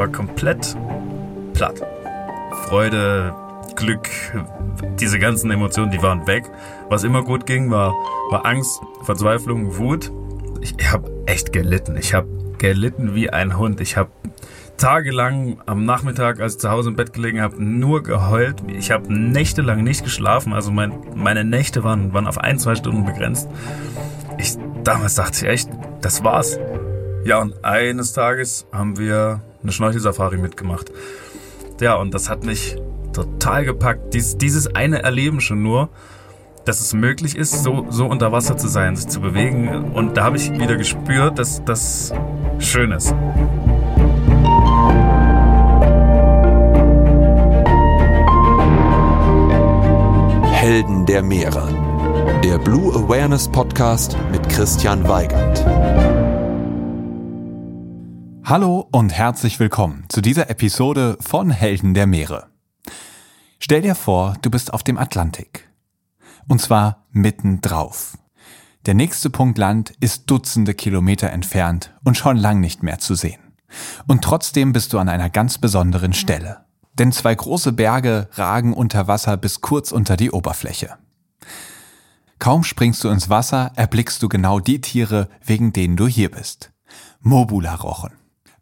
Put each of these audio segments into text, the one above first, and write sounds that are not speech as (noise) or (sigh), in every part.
war komplett platt. Freude, Glück, diese ganzen Emotionen, die waren weg. Was immer gut ging, war, war Angst, Verzweiflung, Wut. Ich, ich habe echt gelitten. Ich habe gelitten wie ein Hund. Ich habe tagelang am Nachmittag, als ich zu Hause im Bett gelegen habe, nur geheult. Ich habe nächtelang nicht geschlafen. Also mein, meine Nächte waren, waren auf ein, zwei Stunden begrenzt. Ich, damals dachte ich echt, das war's. Ja, und eines Tages haben wir eine Schnorchelsafari mitgemacht. Ja, und das hat mich total gepackt. Dies, dieses eine Erleben schon nur, dass es möglich ist, so, so unter Wasser zu sein, sich zu bewegen. Und da habe ich wieder gespürt, dass das schön ist. Helden der Meere. Der Blue Awareness Podcast mit Christian Weigand. Hallo und herzlich willkommen zu dieser Episode von Helden der Meere. Stell dir vor, du bist auf dem Atlantik. Und zwar mitten drauf. Der nächste Punkt Land ist Dutzende Kilometer entfernt und schon lang nicht mehr zu sehen. Und trotzdem bist du an einer ganz besonderen Stelle denn zwei große Berge ragen unter Wasser bis kurz unter die Oberfläche. Kaum springst du ins Wasser, erblickst du genau die Tiere, wegen denen du hier bist. Mobula-Rochen.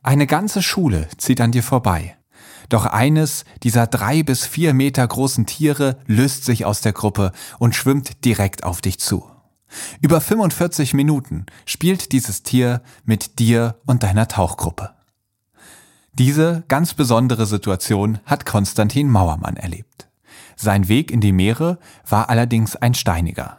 Eine ganze Schule zieht an dir vorbei. Doch eines dieser drei bis vier Meter großen Tiere löst sich aus der Gruppe und schwimmt direkt auf dich zu. Über 45 Minuten spielt dieses Tier mit dir und deiner Tauchgruppe. Diese ganz besondere Situation hat Konstantin Mauermann erlebt. Sein Weg in die Meere war allerdings ein steiniger.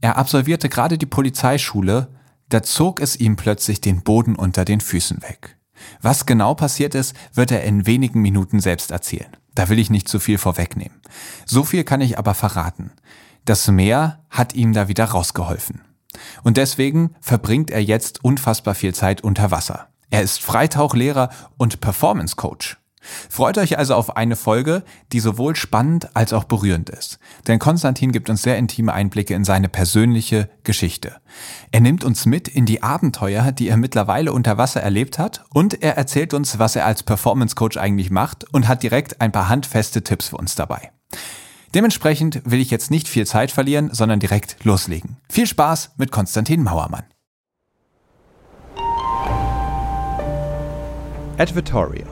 Er absolvierte gerade die Polizeischule, da zog es ihm plötzlich den Boden unter den Füßen weg. Was genau passiert ist, wird er in wenigen Minuten selbst erzählen. Da will ich nicht zu viel vorwegnehmen. So viel kann ich aber verraten. Das Meer hat ihm da wieder rausgeholfen. Und deswegen verbringt er jetzt unfassbar viel Zeit unter Wasser. Er ist Freitauchlehrer und Performance Coach. Freut euch also auf eine Folge, die sowohl spannend als auch berührend ist. Denn Konstantin gibt uns sehr intime Einblicke in seine persönliche Geschichte. Er nimmt uns mit in die Abenteuer, die er mittlerweile unter Wasser erlebt hat und er erzählt uns, was er als Performance Coach eigentlich macht und hat direkt ein paar handfeste Tipps für uns dabei. Dementsprechend will ich jetzt nicht viel Zeit verlieren, sondern direkt loslegen. Viel Spaß mit Konstantin Mauermann. Advertorial.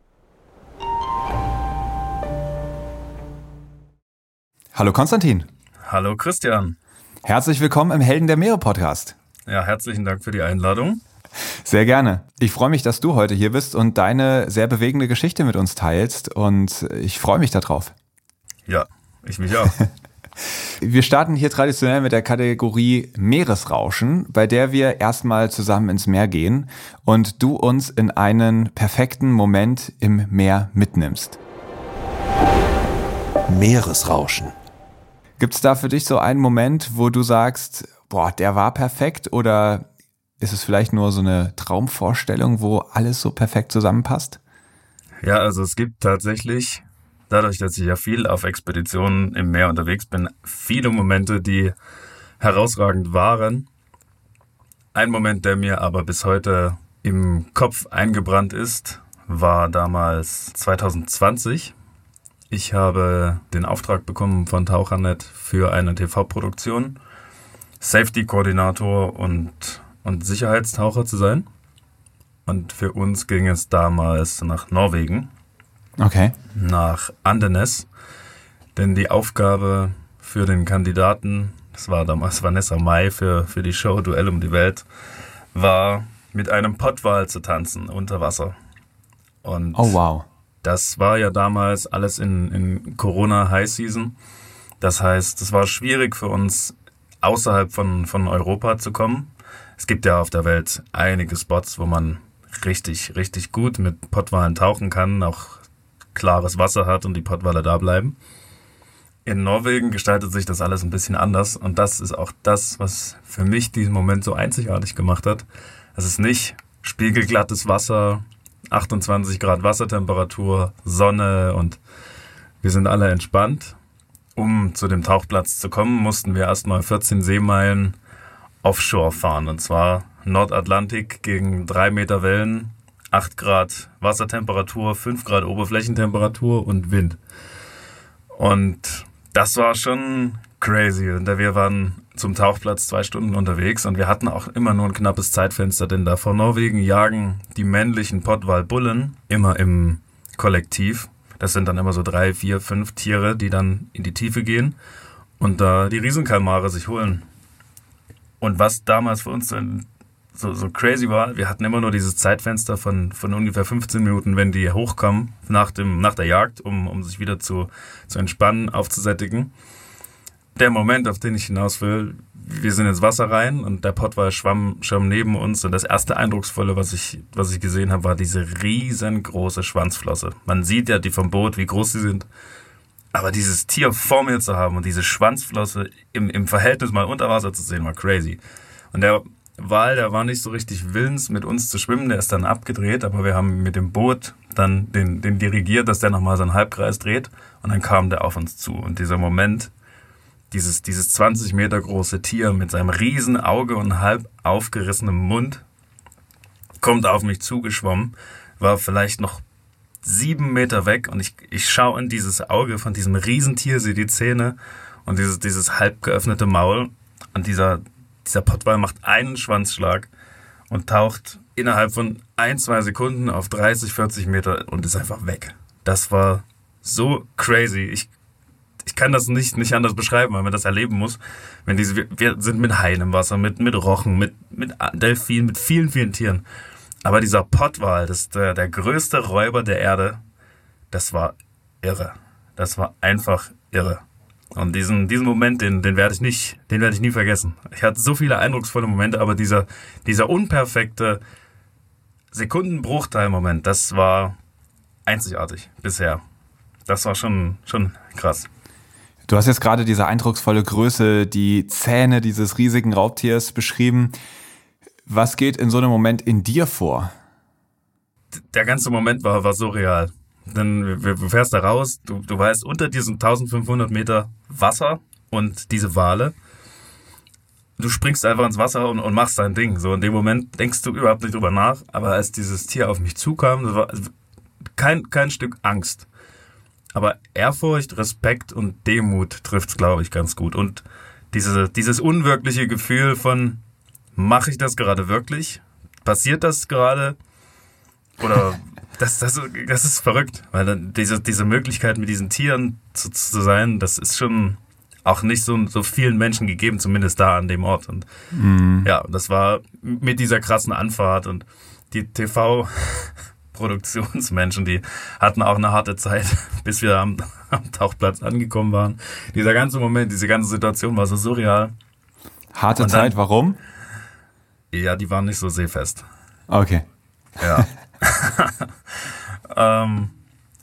Hallo Konstantin. Hallo Christian. Herzlich willkommen im Helden der Meere Podcast. Ja, herzlichen Dank für die Einladung. Sehr gerne. Ich freue mich, dass du heute hier bist und deine sehr bewegende Geschichte mit uns teilst und ich freue mich darauf. Ja, ich mich auch. (laughs) Wir starten hier traditionell mit der Kategorie Meeresrauschen, bei der wir erstmal zusammen ins Meer gehen und du uns in einen perfekten Moment im Meer mitnimmst. Meeresrauschen. Gibt es da für dich so einen Moment, wo du sagst, boah, der war perfekt oder Ist es vielleicht nur so eine Traumvorstellung, wo alles so perfekt zusammenpasst? Ja, also es gibt tatsächlich, dadurch, dass ich ja viel auf Expeditionen im Meer unterwegs bin, viele Momente, die herausragend waren. Ein Moment, der mir aber bis heute im Kopf eingebrannt ist, war damals 2020. Ich habe den Auftrag bekommen von Tauchernet für eine TV-Produktion, Safety-Koordinator und, und Sicherheitstaucher zu sein. Und für uns ging es damals nach Norwegen. Okay. Nach Andenes. Denn die Aufgabe für den Kandidaten, das war damals Vanessa Mai für, für die Show Duell um die Welt, war mit einem Pottwal zu tanzen unter Wasser. Und oh wow. Das war ja damals alles in, in Corona High Season. Das heißt, es war schwierig für uns, außerhalb von, von Europa zu kommen. Es gibt ja auf der Welt einige Spots, wo man richtig, richtig gut mit Pottwalen tauchen kann, auch klares Wasser hat und die Pottwale da bleiben. In Norwegen gestaltet sich das alles ein bisschen anders und das ist auch das, was für mich diesen Moment so einzigartig gemacht hat. Es ist nicht spiegelglattes Wasser, 28 Grad Wassertemperatur, Sonne und wir sind alle entspannt. Um zu dem Tauchplatz zu kommen, mussten wir erstmal 14 Seemeilen offshore fahren. Und zwar Nordatlantik gegen 3 Meter Wellen, 8 Grad Wassertemperatur, 5 Grad Oberflächentemperatur und Wind. Und das war schon crazy. Und wir waren zum Tauchplatz zwei Stunden unterwegs und wir hatten auch immer nur ein knappes Zeitfenster, denn da vor Norwegen jagen die männlichen Pottwalbullen immer im Kollektiv. Das sind dann immer so drei, vier, fünf Tiere, die dann in die Tiefe gehen und da die Riesenkalmare sich holen. Und was damals für uns so, so crazy war, wir hatten immer nur dieses Zeitfenster von, von ungefähr 15 Minuten, wenn die hochkommen nach, dem, nach der Jagd, um, um sich wieder zu, zu entspannen, aufzusättigen der Moment, auf den ich hinaus will, wir sind ins Wasser rein und der Pottwal schwamm schon neben uns und das erste Eindrucksvolle, was ich, was ich gesehen habe, war diese riesengroße Schwanzflosse. Man sieht ja die vom Boot, wie groß sie sind. Aber dieses Tier vor mir zu haben und diese Schwanzflosse im, im Verhältnis mal unter Wasser zu sehen, war crazy. Und der Wal, der war nicht so richtig willens, mit uns zu schwimmen, der ist dann abgedreht, aber wir haben mit dem Boot dann den, den dirigiert, dass der nochmal seinen Halbkreis dreht. Und dann kam der auf uns zu. Und dieser Moment, dieses, dieses 20 Meter große Tier mit seinem riesen Auge und halb aufgerissenem Mund kommt auf mich zugeschwommen, war vielleicht noch sieben Meter weg. Und ich, ich schaue in dieses Auge von diesem Riesentier, sehe die Zähne und dieses, dieses halb geöffnete Maul. Und dieser, dieser Pottwal macht einen Schwanzschlag und taucht innerhalb von ein, zwei Sekunden auf 30, 40 Meter und ist einfach weg. Das war so crazy. Ich ich kann das nicht, nicht anders beschreiben, weil man das erleben muss. Wenn diese, wir, sind mit Haien im Wasser, mit, mit Rochen, mit, mit Delfinen, mit vielen, vielen Tieren. Aber dieser Pottwal, das ist der, der größte Räuber der Erde, das war irre. Das war einfach irre. Und diesen, diesen Moment, den, den werde ich nicht, den werde ich nie vergessen. Ich hatte so viele eindrucksvolle Momente, aber dieser, dieser unperfekte Sekundenbruchteil-Moment, das war einzigartig bisher. Das war schon, schon krass. Du hast jetzt gerade diese eindrucksvolle Größe, die Zähne dieses riesigen Raubtiers beschrieben. Was geht in so einem Moment in dir vor? Der ganze Moment war, war so Denn du fährst da raus, du, du weißt, unter diesen 1500 Meter Wasser und diese Wale, du springst einfach ins Wasser und, und machst dein Ding. So in dem Moment denkst du überhaupt nicht drüber nach, aber als dieses Tier auf mich zukam, das war kein, kein Stück Angst. Aber Ehrfurcht, Respekt und Demut trifft's, glaube ich, ganz gut. Und diese, dieses unwirkliche Gefühl von, mache ich das gerade wirklich? Passiert das gerade? Oder das, das, das ist verrückt, weil dann diese, diese Möglichkeit mit diesen Tieren zu, zu sein, das ist schon auch nicht so, so vielen Menschen gegeben, zumindest da an dem Ort. Und mhm. ja, das war mit dieser krassen Anfahrt und die TV Produktionsmenschen, die hatten auch eine harte Zeit, (laughs) bis wir am, am Tauchplatz angekommen waren. Dieser ganze Moment, diese ganze Situation war so surreal. Harte dann, Zeit, warum? Ja, die waren nicht so seefest. Okay. Ja. (laughs) (laughs) ähm,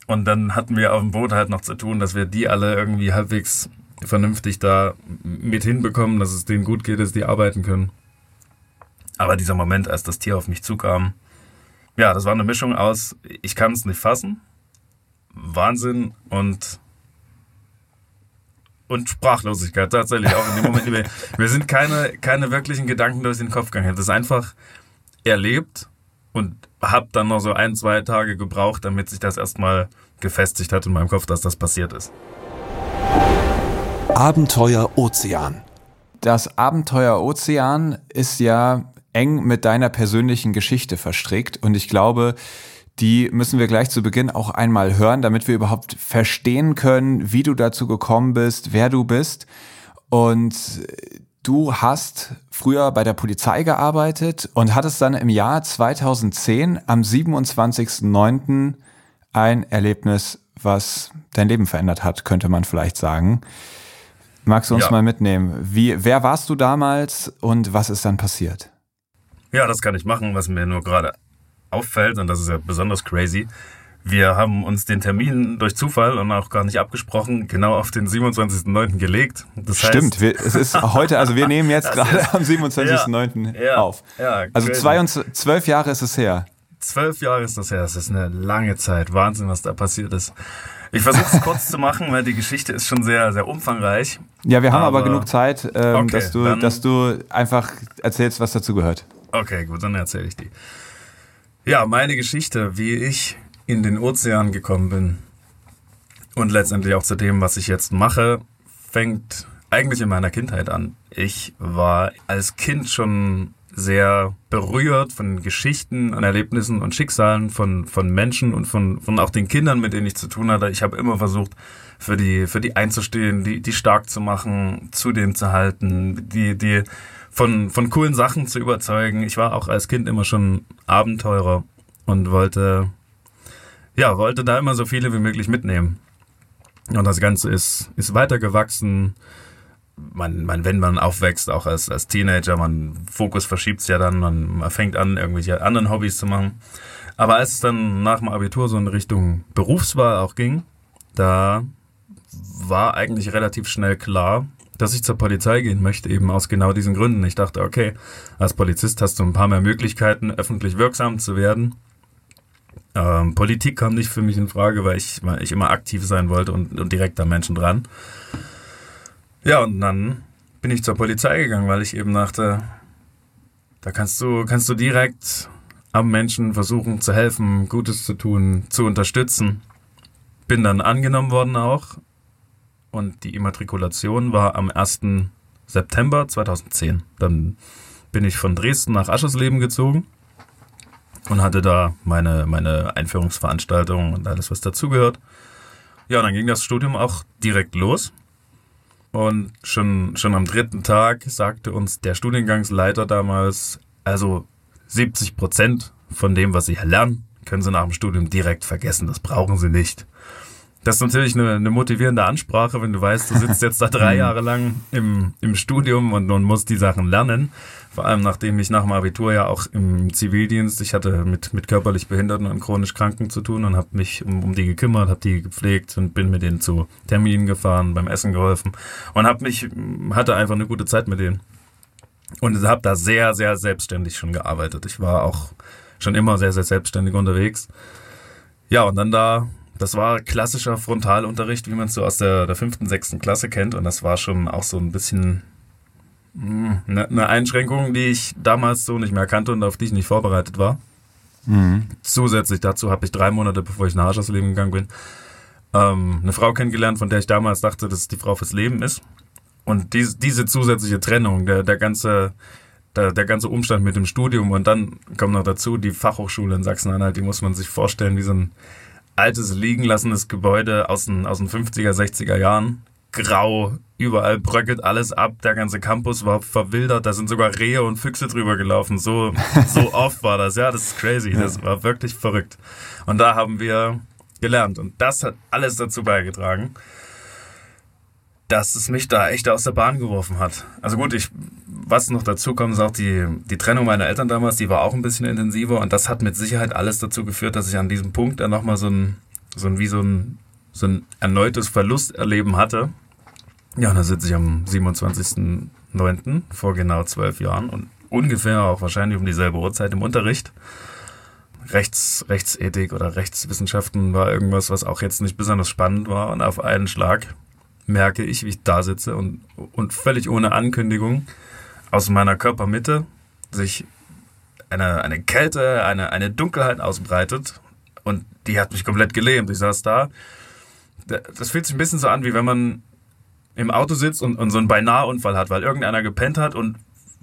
und dann hatten wir auf dem Boot halt noch zu tun, dass wir die alle irgendwie halbwegs vernünftig da mit hinbekommen, dass es denen gut geht, dass die arbeiten können. Aber dieser Moment, als das Tier auf mich zukam, ja, das war eine Mischung aus, ich kann es nicht fassen, Wahnsinn und und Sprachlosigkeit tatsächlich auch in dem Moment. (laughs) Wir, wir sind keine, keine wirklichen Gedanken durch den Kopf gegangen. Das einfach erlebt und habe dann noch so ein, zwei Tage gebraucht, damit sich das erstmal gefestigt hat in meinem Kopf, dass das passiert ist. Abenteuer Ozean. Das Abenteuer Ozean ist ja eng mit deiner persönlichen Geschichte verstrickt und ich glaube, die müssen wir gleich zu Beginn auch einmal hören, damit wir überhaupt verstehen können, wie du dazu gekommen bist, wer du bist. Und du hast früher bei der Polizei gearbeitet und hattest dann im Jahr 2010 am 27.09. ein Erlebnis, was dein Leben verändert hat, könnte man vielleicht sagen. Magst du uns ja. mal mitnehmen? Wie, wer warst du damals und was ist dann passiert? Ja, das kann ich machen, was mir nur gerade auffällt, und das ist ja besonders crazy, wir haben uns den Termin durch Zufall und auch gar nicht abgesprochen genau auf den 27.09. gelegt. Das Stimmt, wir, es ist heute, also wir nehmen jetzt gerade am 27.09. Ja, ja, auf. Ja, also zwei und zwölf Jahre ist es her. Zwölf Jahre ist das her, das ist eine lange Zeit. Wahnsinn, was da passiert ist. Ich versuche es (laughs) kurz zu machen, weil die Geschichte ist schon sehr, sehr umfangreich. Ja, wir haben aber, aber genug Zeit, ähm, okay, dass, du, dass du einfach erzählst, was dazu gehört. Okay, gut, dann erzähle ich die. Ja, meine Geschichte, wie ich in den Ozean gekommen bin und letztendlich auch zu dem, was ich jetzt mache, fängt eigentlich in meiner Kindheit an. Ich war als Kind schon sehr berührt von Geschichten und Erlebnissen und Schicksalen von, von Menschen und von, von auch den Kindern, mit denen ich zu tun hatte. Ich habe immer versucht, für die, für die einzustehen, die, die stark zu machen, zu denen zu halten, die, die von, von coolen Sachen zu überzeugen. Ich war auch als Kind immer schon Abenteurer und wollte, ja, wollte da immer so viele wie möglich mitnehmen. Und das Ganze ist, ist weitergewachsen. Man, man, wenn man aufwächst, auch als, als Teenager, man Fokus verschiebt ja dann, man, man fängt an, irgendwelche anderen Hobbys zu machen. Aber als es dann nach dem Abitur so in Richtung Berufswahl auch ging, da war eigentlich relativ schnell klar, dass ich zur Polizei gehen möchte, eben aus genau diesen Gründen. Ich dachte, okay, als Polizist hast du ein paar mehr Möglichkeiten, öffentlich wirksam zu werden. Ähm, Politik kam nicht für mich in Frage, weil ich, weil ich immer aktiv sein wollte und, und direkt am Menschen dran. Ja, und dann bin ich zur Polizei gegangen, weil ich eben dachte, da kannst du, kannst du direkt am Menschen versuchen zu helfen, Gutes zu tun, zu unterstützen. Bin dann angenommen worden auch und die Immatrikulation war am 1. September 2010. Dann bin ich von Dresden nach Aschersleben gezogen und hatte da meine, meine Einführungsveranstaltung und alles, was dazugehört. Ja, dann ging das Studium auch direkt los. Und schon, schon am dritten Tag sagte uns der Studiengangsleiter damals, also 70 Prozent von dem, was Sie lernen, können Sie nach dem Studium direkt vergessen. Das brauchen Sie nicht. Das ist natürlich eine, eine motivierende Ansprache, wenn du weißt, du sitzt jetzt da drei (laughs) mhm. Jahre lang im, im Studium und, und musst die Sachen lernen. Vor allem nachdem ich nach dem Abitur ja auch im Zivildienst, ich hatte mit, mit körperlich Behinderten und chronisch Kranken zu tun und habe mich um, um die gekümmert, habe die gepflegt und bin mit denen zu Terminen gefahren, beim Essen geholfen und habe mich, hatte einfach eine gute Zeit mit denen. Und habe da sehr, sehr selbstständig schon gearbeitet. Ich war auch schon immer sehr, sehr selbstständig unterwegs. Ja, und dann da das war klassischer Frontalunterricht, wie man es so aus der, der fünften, sechsten Klasse kennt. Und das war schon auch so ein bisschen eine, hm, eine Einschränkung, die ich damals so nicht mehr kannte und auf die ich nicht vorbereitet war. Mhm. Zusätzlich dazu habe ich drei Monate, bevor ich nach Arsch aus Leben gegangen bin, ähm, eine Frau kennengelernt, von der ich damals dachte, dass es die Frau fürs Leben ist. Und diese, diese zusätzliche Trennung, der, der ganze der, der ganze Umstand mit dem Studium und dann kommt noch dazu die Fachhochschule in Sachsen-Anhalt, die muss man sich vorstellen wie so ein altes, liegen lassendes Gebäude aus den, aus den 50er, 60er Jahren. Grau, überall bröckelt alles ab, der ganze Campus war verwildert, da sind sogar Rehe und Füchse drüber gelaufen. So, so (laughs) oft war das, ja, das ist crazy, das war wirklich verrückt. Und da haben wir gelernt und das hat alles dazu beigetragen, dass es mich da echt aus der Bahn geworfen hat. Also gut, ich, was noch dazu kommt, ist auch die, die Trennung meiner Eltern damals, die war auch ein bisschen intensiver und das hat mit Sicherheit alles dazu geführt, dass ich an diesem Punkt dann nochmal so ein, so ein, wie so ein, so ein erneutes Verlusterleben hatte. Ja, da sitze ich am 27.09. vor genau zwölf Jahren und ungefähr auch wahrscheinlich um dieselbe Uhrzeit im Unterricht. Rechts, Rechtsethik oder Rechtswissenschaften war irgendwas, was auch jetzt nicht besonders spannend war. Und auf einen Schlag merke ich, wie ich da sitze und, und völlig ohne Ankündigung aus meiner Körpermitte sich eine, eine Kälte, eine, eine Dunkelheit ausbreitet. Und die hat mich komplett gelähmt. Ich saß da. Das fühlt sich ein bisschen so an, wie wenn man im Auto sitzt und, und so einen Beinahe-Unfall hat, weil irgendeiner gepennt hat und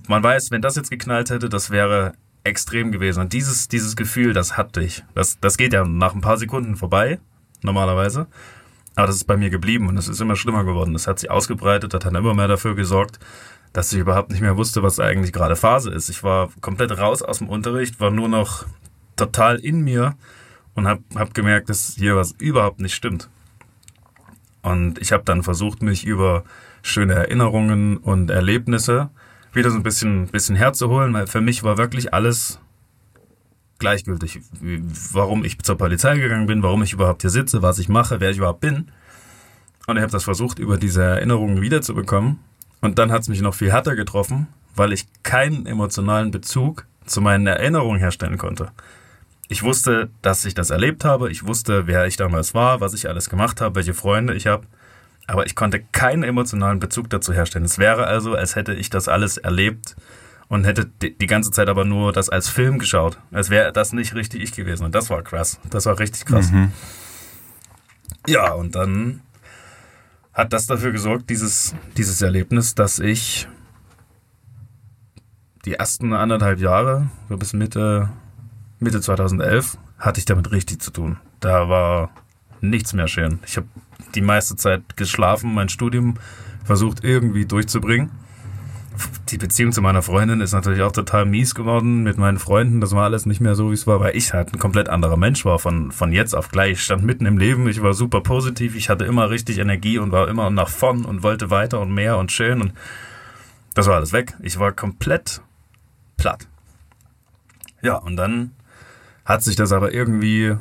man weiß, wenn das jetzt geknallt hätte, das wäre extrem gewesen. Und dieses, dieses Gefühl, das hatte ich. Das, das geht ja nach ein paar Sekunden vorbei, normalerweise. Aber das ist bei mir geblieben und es ist immer schlimmer geworden. Das hat sich ausgebreitet, hat immer mehr dafür gesorgt, dass ich überhaupt nicht mehr wusste, was eigentlich gerade Phase ist. Ich war komplett raus aus dem Unterricht, war nur noch total in mir und habe hab gemerkt, dass hier was überhaupt nicht stimmt. Und ich habe dann versucht, mich über schöne Erinnerungen und Erlebnisse wieder so ein bisschen, bisschen herzuholen, weil für mich war wirklich alles gleichgültig. Warum ich zur Polizei gegangen bin, warum ich überhaupt hier sitze, was ich mache, wer ich überhaupt bin. Und ich habe das versucht, über diese Erinnerungen wiederzubekommen. Und dann hat es mich noch viel härter getroffen, weil ich keinen emotionalen Bezug zu meinen Erinnerungen herstellen konnte. Ich wusste, dass ich das erlebt habe, ich wusste, wer ich damals war, was ich alles gemacht habe, welche Freunde ich habe aber ich konnte keinen emotionalen Bezug dazu herstellen. Es wäre also, als hätte ich das alles erlebt und hätte die ganze Zeit aber nur das als Film geschaut. Als wäre das nicht richtig ich gewesen. Und das war krass. Das war richtig krass. Mhm. Ja, und dann hat das dafür gesorgt, dieses, dieses Erlebnis, dass ich die ersten anderthalb Jahre, so bis Mitte, Mitte 2011, hatte ich damit richtig zu tun. Da war nichts mehr schön. Ich habe die meiste Zeit geschlafen, mein Studium versucht irgendwie durchzubringen. Die Beziehung zu meiner Freundin ist natürlich auch total mies geworden mit meinen Freunden. Das war alles nicht mehr so, wie es war, weil ich halt ein komplett anderer Mensch war von, von jetzt auf gleich. Ich stand mitten im Leben, ich war super positiv, ich hatte immer richtig Energie und war immer nach vorn und wollte weiter und mehr und schön und das war alles weg. Ich war komplett platt. Ja, und dann hat sich das aber irgendwie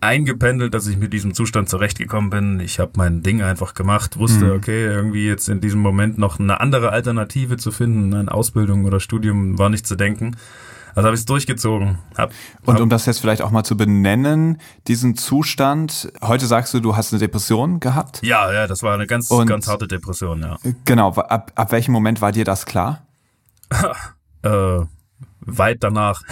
eingependelt, dass ich mit diesem Zustand zurechtgekommen bin. Ich habe mein Ding einfach gemacht, wusste, mhm. okay, irgendwie jetzt in diesem Moment noch eine andere Alternative zu finden, eine Ausbildung oder Studium war nicht zu denken. Also habe ich es durchgezogen. Hab, Und um das jetzt vielleicht auch mal zu benennen, diesen Zustand, heute sagst du, du hast eine Depression gehabt? Ja, ja, das war eine ganz, Und ganz harte Depression, ja. Genau, ab, ab welchem Moment war dir das klar? (laughs) äh, weit danach.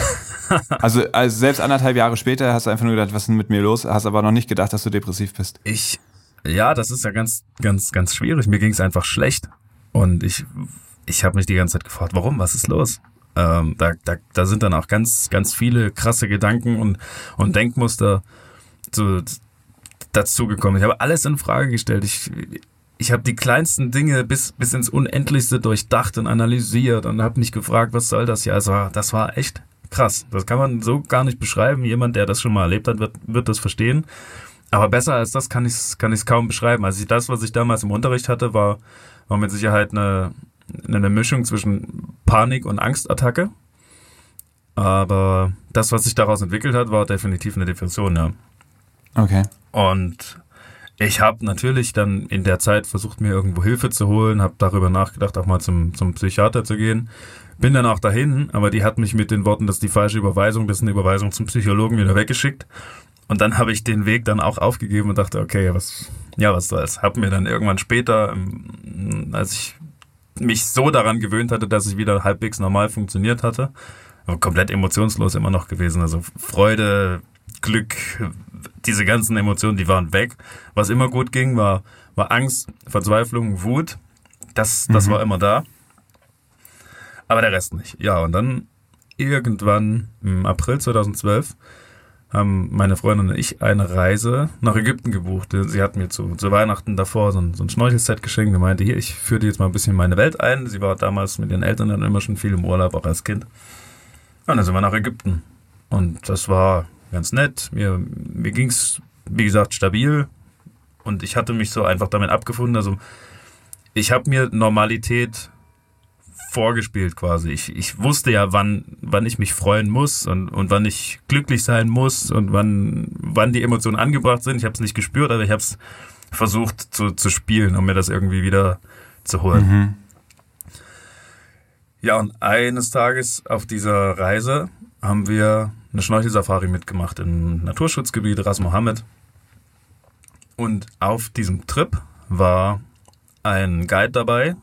(laughs) also, also selbst anderthalb Jahre später hast du einfach nur gedacht, was ist denn mit mir los? Hast aber noch nicht gedacht, dass du depressiv bist. Ich, ja, das ist ja ganz, ganz, ganz schwierig. Mir ging es einfach schlecht. Und ich, ich habe mich die ganze Zeit gefragt, warum? Was ist los? Ähm, da, da, da sind dann auch ganz, ganz viele krasse Gedanken und, und Denkmuster zu, dazugekommen. Ich habe alles in Frage gestellt. Ich, ich habe die kleinsten Dinge bis, bis ins Unendlichste durchdacht und analysiert und habe mich gefragt, was soll das hier? Also das war echt krass. Das kann man so gar nicht beschreiben. Jemand, der das schon mal erlebt hat, wird, wird das verstehen. Aber besser als das kann ich es kann ich's kaum beschreiben. Also das, was ich damals im Unterricht hatte, war, war mit Sicherheit eine, eine Mischung zwischen Panik und Angstattacke. Aber das, was sich daraus entwickelt hat, war definitiv eine Depression, ja. Okay. Und ich habe natürlich dann in der Zeit versucht, mir irgendwo Hilfe zu holen, habe darüber nachgedacht, auch mal zum, zum Psychiater zu gehen. Bin dann auch dahin, aber die hat mich mit den Worten, das ist die falsche Überweisung, das ist eine Überweisung zum Psychologen wieder weggeschickt. Und dann habe ich den Weg dann auch aufgegeben und dachte, okay, was, ja, was soll's. Hab mir dann irgendwann später, ähm, als ich mich so daran gewöhnt hatte, dass ich wieder halbwegs normal funktioniert hatte, komplett emotionslos immer noch gewesen. Also Freude, Glück, diese ganzen Emotionen, die waren weg. Was immer gut ging, war, war Angst, Verzweiflung, Wut. Das, das mhm. war immer da. Aber der Rest nicht. Ja, und dann irgendwann im April 2012 haben meine Freundin und ich eine Reise nach Ägypten gebucht. Sie hat mir zu, zu Weihnachten davor so ein, so ein Schnorchelset geschenkt und meinte, hier, ich führe dir jetzt mal ein bisschen meine Welt ein. Sie war damals mit ihren Eltern dann immer schon viel im Urlaub, auch als Kind. Und dann sind wir nach Ägypten. Und das war ganz nett. Mir, mir ging es, wie gesagt, stabil. Und ich hatte mich so einfach damit abgefunden. Also ich habe mir Normalität vorgespielt quasi. Ich, ich wusste ja, wann, wann ich mich freuen muss und, und wann ich glücklich sein muss und wann, wann die Emotionen angebracht sind. Ich habe es nicht gespürt, aber ich habe es versucht zu, zu spielen, um mir das irgendwie wieder zu holen. Mhm. Ja, und eines Tages auf dieser Reise haben wir eine Schnorchelsafari mitgemacht im Naturschutzgebiet Ras Mohammed. Und auf diesem Trip war ein Guide dabei,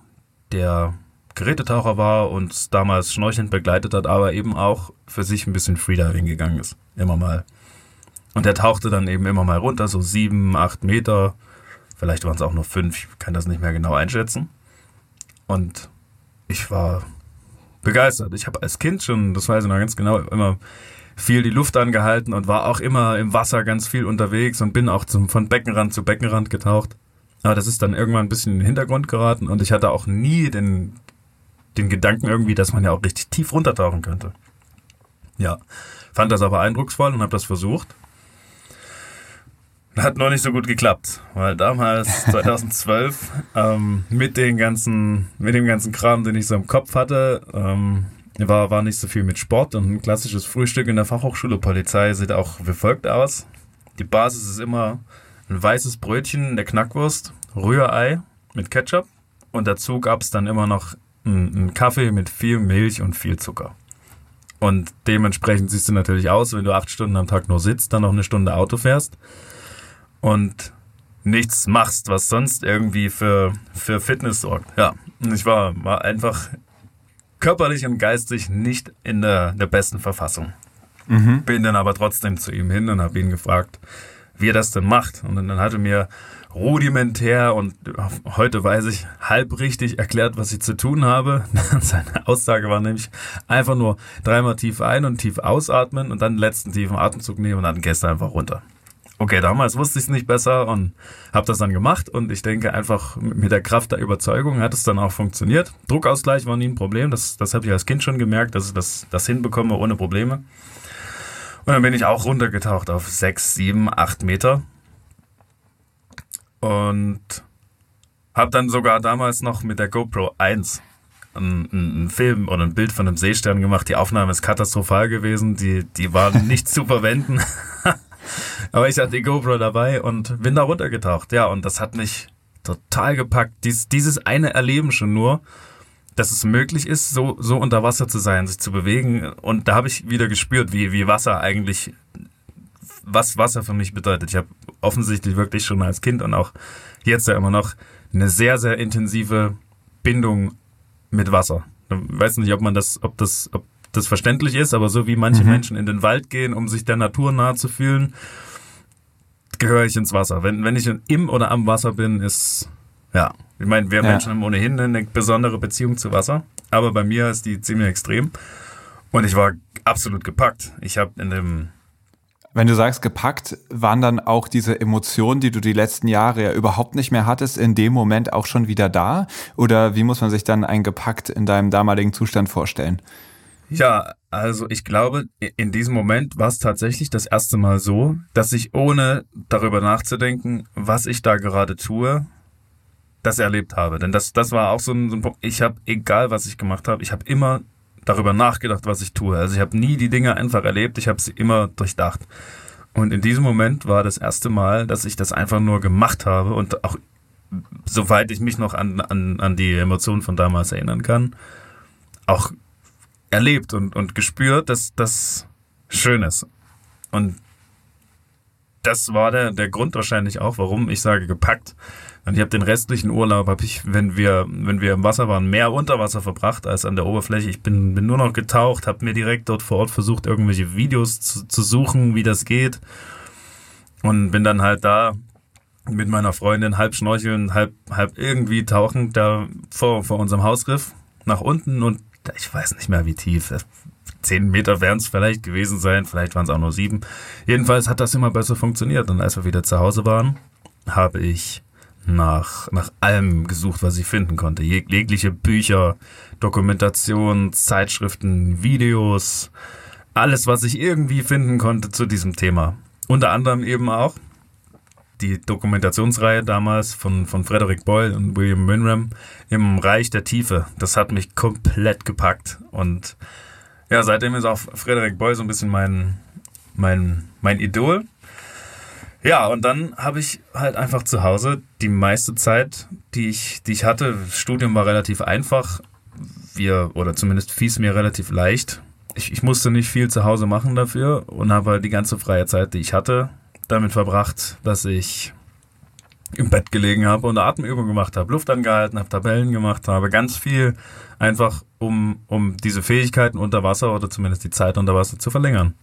der Gerätetaucher war und damals schnorchelnd begleitet hat, aber eben auch für sich ein bisschen Freediving gegangen ist. Immer mal. Und der tauchte dann eben immer mal runter, so sieben, acht Meter. Vielleicht waren es auch nur fünf, ich kann das nicht mehr genau einschätzen. Und ich war begeistert. Ich habe als Kind schon, das weiß ich noch ganz genau, immer viel die Luft angehalten und war auch immer im Wasser ganz viel unterwegs und bin auch zum, von Beckenrand zu Beckenrand getaucht. Aber das ist dann irgendwann ein bisschen in den Hintergrund geraten und ich hatte auch nie den, den Gedanken irgendwie, dass man ja auch richtig tief runtertauchen könnte. Ja, fand das aber eindrucksvoll und habe das versucht. Hat noch nicht so gut geklappt, weil damals, (laughs) 2012, ähm, mit, den ganzen, mit dem ganzen Kram, den ich so im Kopf hatte, ähm, war, war nicht so viel mit Sport und ein klassisches Frühstück in der Fachhochschule Polizei sieht auch wie folgt aus. Die Basis ist immer ein weißes Brötchen, der Knackwurst, Rührei mit Ketchup und dazu gab es dann immer noch einen Kaffee mit viel Milch und viel Zucker. Und dementsprechend siehst du natürlich aus, wenn du acht Stunden am Tag nur sitzt, dann noch eine Stunde Auto fährst und nichts machst, was sonst irgendwie für, für Fitness sorgt. Ja, ich war, war einfach körperlich und geistig nicht in der, der besten Verfassung. Mhm. Bin dann aber trotzdem zu ihm hin und habe ihn gefragt, wie er das denn macht. Und dann hat er mir rudimentär und heute weiß ich halb richtig erklärt, was ich zu tun habe. (laughs) Seine Aussage war nämlich einfach nur dreimal tief ein und tief ausatmen und dann den letzten tiefen Atemzug nehmen und dann du einfach runter. Okay, damals wusste ich es nicht besser und habe das dann gemacht und ich denke einfach mit der Kraft der Überzeugung hat es dann auch funktioniert. Druckausgleich war nie ein Problem, das, das habe ich als Kind schon gemerkt, dass ich das, das hinbekomme ohne Probleme. Und dann bin ich auch runtergetaucht auf sechs, sieben, acht Meter und habe dann sogar damals noch mit der GoPro 1 einen, einen, Film oder ein Bild von einem Seestern gemacht. Die Aufnahme ist katastrophal gewesen, die, die war nicht zu verwenden. (laughs) Aber ich hatte die GoPro dabei und bin da runtergetaucht. Ja, und das hat mich total gepackt. Dies, dieses eine Erleben schon nur, dass es möglich ist, so, so unter Wasser zu sein, sich zu bewegen. Und da habe ich wieder gespürt, wie, wie Wasser eigentlich, was Wasser für mich bedeutet. Ich habe offensichtlich wirklich schon als Kind und auch jetzt ja immer noch eine sehr, sehr intensive Bindung mit Wasser. Ich weiß nicht, ob man das, ob das, ob das verständlich ist, aber so wie manche mhm. Menschen in den Wald gehen, um sich der Natur nahe zu fühlen, gehöre ich ins Wasser. Wenn, wenn ich im oder am Wasser bin, ist, ja, ich meine, wir ja. Menschen haben ohnehin eine besondere Beziehung zu Wasser, aber bei mir ist die ziemlich extrem. Und ich war absolut gepackt. Ich habe in dem wenn du sagst gepackt, waren dann auch diese Emotionen, die du die letzten Jahre ja überhaupt nicht mehr hattest, in dem Moment auch schon wieder da? Oder wie muss man sich dann ein gepackt in deinem damaligen Zustand vorstellen? Ja, also ich glaube, in diesem Moment war es tatsächlich das erste Mal so, dass ich ohne darüber nachzudenken, was ich da gerade tue, das erlebt habe. Denn das, das war auch so ein, so ein Punkt. Ich habe, egal was ich gemacht habe, ich habe immer darüber nachgedacht, was ich tue. Also ich habe nie die Dinge einfach erlebt, ich habe sie immer durchdacht. Und in diesem Moment war das erste Mal, dass ich das einfach nur gemacht habe und auch, soweit ich mich noch an, an, an die Emotionen von damals erinnern kann, auch erlebt und, und gespürt, dass das schön ist. Und das war der, der Grund wahrscheinlich auch, warum ich sage gepackt. Und ich habe den restlichen Urlaub, habe ich, wenn wir, wenn wir im Wasser waren, mehr unter Wasser verbracht als an der Oberfläche. Ich bin, bin nur noch getaucht, habe mir direkt dort vor Ort versucht, irgendwelche Videos zu, zu suchen, wie das geht. Und bin dann halt da mit meiner Freundin halb schnorcheln, halb, halb irgendwie tauchen da vor, vor unserem Hausriff nach unten und ich weiß nicht mehr wie tief, zehn Meter werden es vielleicht gewesen sein, vielleicht waren es auch nur sieben. Jedenfalls hat das immer besser funktioniert. Und als wir wieder zu Hause waren, habe ich nach, nach allem gesucht, was ich finden konnte. Jeg jegliche Bücher, Dokumentationen, Zeitschriften, Videos, alles, was ich irgendwie finden konnte zu diesem Thema. Unter anderem eben auch die Dokumentationsreihe damals von, von Frederick Boyle und William Winram im Reich der Tiefe. Das hat mich komplett gepackt. Und ja, seitdem ist auch Frederick Boyle so ein bisschen mein, mein, mein Idol. Ja, und dann habe ich halt einfach zu Hause die meiste Zeit, die ich, die ich hatte, das Studium war relativ einfach, wir, oder zumindest fies mir relativ leicht. Ich, ich musste nicht viel zu Hause machen dafür und habe halt die ganze freie Zeit, die ich hatte, damit verbracht, dass ich im Bett gelegen habe und Atemübungen gemacht habe, Luft angehalten habe, Tabellen gemacht habe, ganz viel einfach, um, um diese Fähigkeiten unter Wasser oder zumindest die Zeit unter Wasser zu verlängern.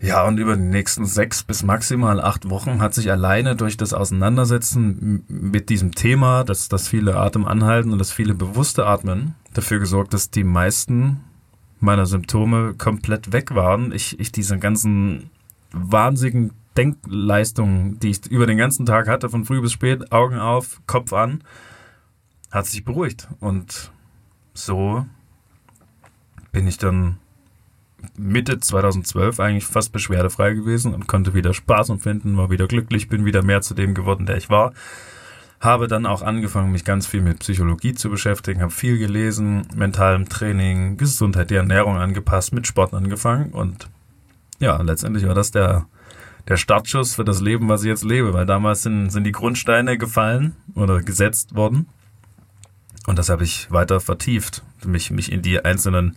Ja, und über die nächsten sechs bis maximal acht Wochen hat sich alleine durch das Auseinandersetzen mit diesem Thema, dass das viele Atem anhalten und das viele bewusste Atmen, dafür gesorgt, dass die meisten meiner Symptome komplett weg waren. Ich, ich diese ganzen wahnsinnigen Denkleistungen, die ich über den ganzen Tag hatte, von früh bis spät, Augen auf, Kopf an, hat sich beruhigt. Und so bin ich dann Mitte 2012 eigentlich fast beschwerdefrei gewesen und konnte wieder Spaß empfinden, war wieder glücklich, bin wieder mehr zu dem geworden, der ich war. Habe dann auch angefangen, mich ganz viel mit Psychologie zu beschäftigen, habe viel gelesen, mentalem Training, Gesundheit, die Ernährung angepasst, mit Sport angefangen und ja, letztendlich war das der, der Startschuss für das Leben, was ich jetzt lebe, weil damals sind, sind die Grundsteine gefallen oder gesetzt worden. Und das habe ich weiter vertieft, mich, mich in die einzelnen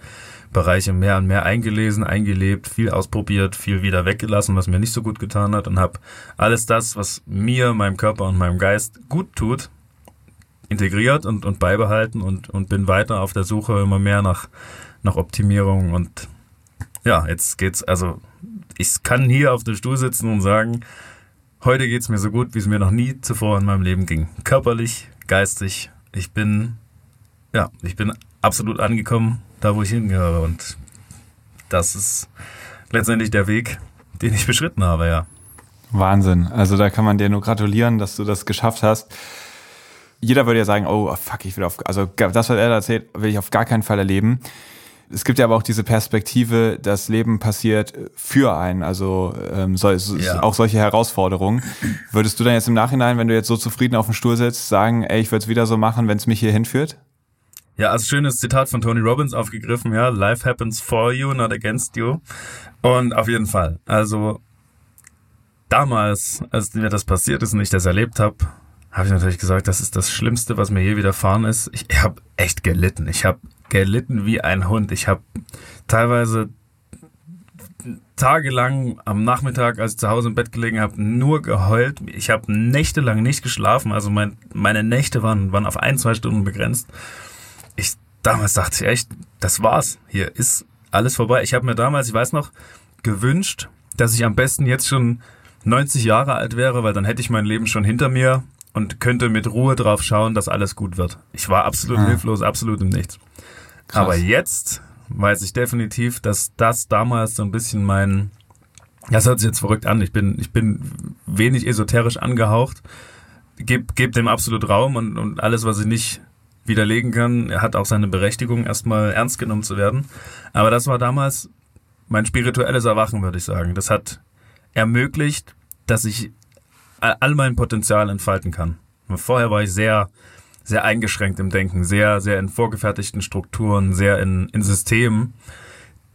Bereiche mehr und mehr eingelesen, eingelebt, viel ausprobiert, viel wieder weggelassen, was mir nicht so gut getan hat und habe alles das, was mir, meinem Körper und meinem Geist gut tut, integriert und, und beibehalten und, und bin weiter auf der Suche immer mehr nach, nach Optimierung und ja, jetzt geht's, also ich kann hier auf dem Stuhl sitzen und sagen, heute geht's mir so gut, wie es mir noch nie zuvor in meinem Leben ging. Körperlich, geistig, ich bin, ja, ich bin absolut angekommen, da wo ich hingehöre. Und das ist letztendlich der Weg, den ich beschritten habe, ja. Wahnsinn. Also da kann man dir nur gratulieren, dass du das geschafft hast. Jeder würde ja sagen, oh fuck, ich will auf, also das, was er erzählt, will ich auf gar keinen Fall erleben. Es gibt ja aber auch diese Perspektive, das Leben passiert für einen, also ähm, so, ja. auch solche Herausforderungen. Würdest du dann jetzt im Nachhinein, wenn du jetzt so zufrieden auf dem Stuhl sitzt, sagen, ey, ich würde es wieder so machen, wenn es mich hier hinführt? Ja, also schönes Zitat von Tony Robbins aufgegriffen, ja, life happens for you, not against you. Und auf jeden Fall, also damals, als mir das passiert ist und ich das erlebt habe, habe ich natürlich gesagt, das ist das Schlimmste, was mir je widerfahren ist. Ich, ich habe echt gelitten. Ich habe gelitten wie ein Hund. Ich habe teilweise tagelang am Nachmittag, als ich zu Hause im Bett gelegen habe, nur geheult. Ich habe nächtelang nicht geschlafen. Also mein, meine Nächte waren, waren auf ein, zwei Stunden begrenzt ich damals dachte ich echt, das war's. Hier ist alles vorbei. Ich habe mir damals, ich weiß noch, gewünscht, dass ich am besten jetzt schon 90 Jahre alt wäre, weil dann hätte ich mein Leben schon hinter mir und könnte mit Ruhe drauf schauen, dass alles gut wird. Ich war absolut ja. hilflos, absolut im Nichts. Krass. Aber jetzt weiß ich definitiv, dass das damals so ein bisschen mein, das hört sich jetzt verrückt an, ich bin, ich bin wenig esoterisch angehaucht, gebe geb dem absolut Raum und, und alles, was ich nicht widerlegen kann. Hat auch seine Berechtigung, erstmal ernst genommen zu werden. Aber das war damals mein spirituelles Erwachen, würde ich sagen. Das hat ermöglicht, dass ich all mein Potenzial entfalten kann. Vorher war ich sehr, sehr eingeschränkt im Denken, sehr, sehr in vorgefertigten Strukturen, sehr in, in Systemen,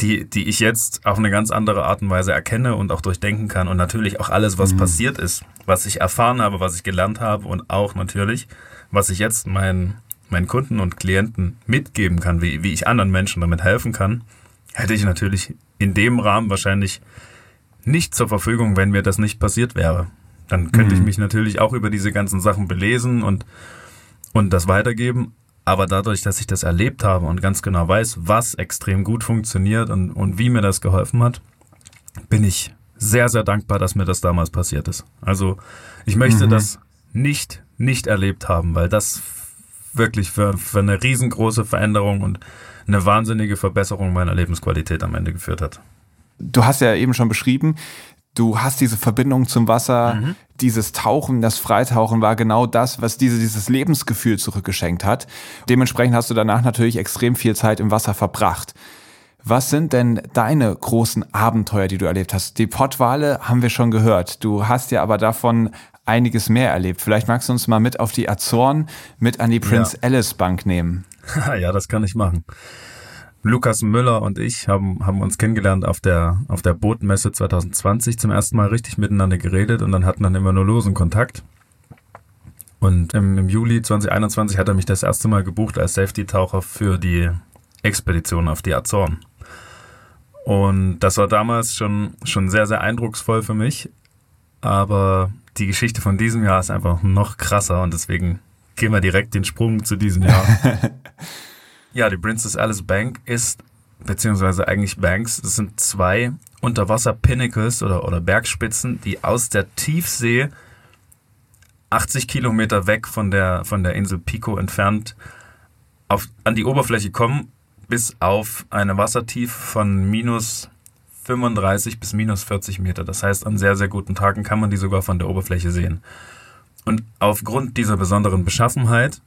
die, die ich jetzt auf eine ganz andere Art und Weise erkenne und auch durchdenken kann. Und natürlich auch alles, was mhm. passiert ist, was ich erfahren habe, was ich gelernt habe und auch natürlich, was ich jetzt meinen meinen Kunden und Klienten mitgeben kann, wie, wie ich anderen Menschen damit helfen kann, hätte ich natürlich in dem Rahmen wahrscheinlich nicht zur Verfügung, wenn mir das nicht passiert wäre. Dann könnte mhm. ich mich natürlich auch über diese ganzen Sachen belesen und, und das weitergeben. Aber dadurch, dass ich das erlebt habe und ganz genau weiß, was extrem gut funktioniert und, und wie mir das geholfen hat, bin ich sehr, sehr dankbar, dass mir das damals passiert ist. Also ich möchte mhm. das nicht, nicht erlebt haben, weil das wirklich für, für eine riesengroße Veränderung und eine wahnsinnige Verbesserung meiner Lebensqualität am Ende geführt hat. Du hast ja eben schon beschrieben, du hast diese Verbindung zum Wasser, mhm. dieses Tauchen, das Freitauchen war genau das, was diese, dieses Lebensgefühl zurückgeschenkt hat. Dementsprechend hast du danach natürlich extrem viel Zeit im Wasser verbracht. Was sind denn deine großen Abenteuer, die du erlebt hast? Die Pottwale haben wir schon gehört. Du hast ja aber davon einiges mehr erlebt. Vielleicht magst du uns mal mit auf die Azoren, mit an die Prince ja. Alice Bank nehmen. (laughs) ja, das kann ich machen. Lukas Müller und ich haben, haben uns kennengelernt auf der, auf der Bootmesse 2020 zum ersten Mal richtig miteinander geredet und dann hatten dann immer nur losen Kontakt. Und im, im Juli 2021 hat er mich das erste Mal gebucht als Safety-Taucher für die Expedition auf die Azoren. Und das war damals schon, schon sehr, sehr eindrucksvoll für mich. Aber die Geschichte von diesem Jahr ist einfach noch krasser und deswegen gehen wir direkt den Sprung zu diesem Jahr. (laughs) ja, die Princess Alice Bank ist, beziehungsweise eigentlich Banks, es sind zwei Unterwasser-Pinnacles oder, oder Bergspitzen, die aus der Tiefsee 80 Kilometer weg von der, von der Insel Pico entfernt auf, an die Oberfläche kommen, bis auf eine Wassertiefe von minus 35 bis minus 40 Meter. Das heißt, an sehr, sehr guten Tagen kann man die sogar von der Oberfläche sehen. Und aufgrund dieser besonderen Beschaffenheit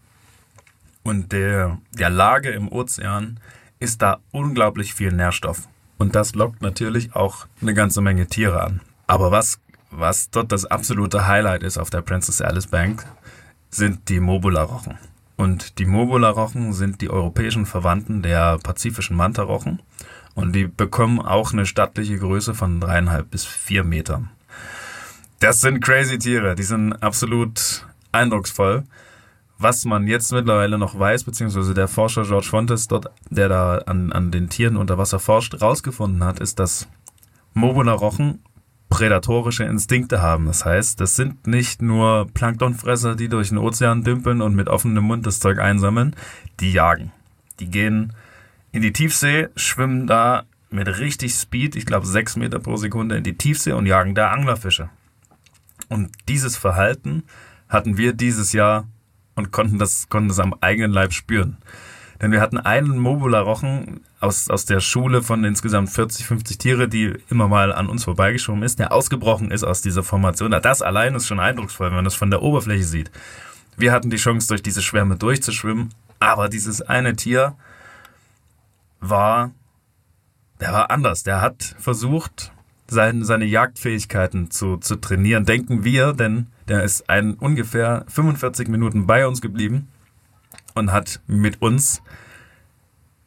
und der, der Lage im Ozean ist da unglaublich viel Nährstoff. Und das lockt natürlich auch eine ganze Menge Tiere an. Aber was, was dort das absolute Highlight ist auf der Princess Alice Bank, sind die Mobula-Rochen. Und die Mobula-Rochen sind die europäischen Verwandten der pazifischen Manta-Rochen. Und die bekommen auch eine stattliche Größe von dreieinhalb bis vier Metern. Das sind crazy Tiere, die sind absolut eindrucksvoll. Was man jetzt mittlerweile noch weiß, beziehungsweise der Forscher George Fontes dort, der da an, an den Tieren unter Wasser forscht, rausgefunden hat, ist, dass Mobula-Rochen prädatorische Instinkte haben. Das heißt, das sind nicht nur Planktonfresser, die durch den Ozean dümpeln und mit offenem Mund das Zeug einsammeln, die jagen. Die gehen in die Tiefsee, schwimmen da mit richtig Speed, ich glaube sechs Meter pro Sekunde in die Tiefsee und jagen da Anglerfische. Und dieses Verhalten hatten wir dieses Jahr und konnten das, konnten das am eigenen Leib spüren. Denn wir hatten einen Mobula-Rochen aus, aus der Schule von insgesamt 40, 50 Tiere, die immer mal an uns vorbeigeschoben ist, der ausgebrochen ist aus dieser Formation. Das allein ist schon eindrucksvoll, wenn man das von der Oberfläche sieht. Wir hatten die Chance, durch diese Schwärme durchzuschwimmen, aber dieses eine Tier war, der war anders. Der hat versucht, sein, seine Jagdfähigkeiten zu, zu trainieren, denken wir, denn der ist ein ungefähr 45 Minuten bei uns geblieben und hat mit uns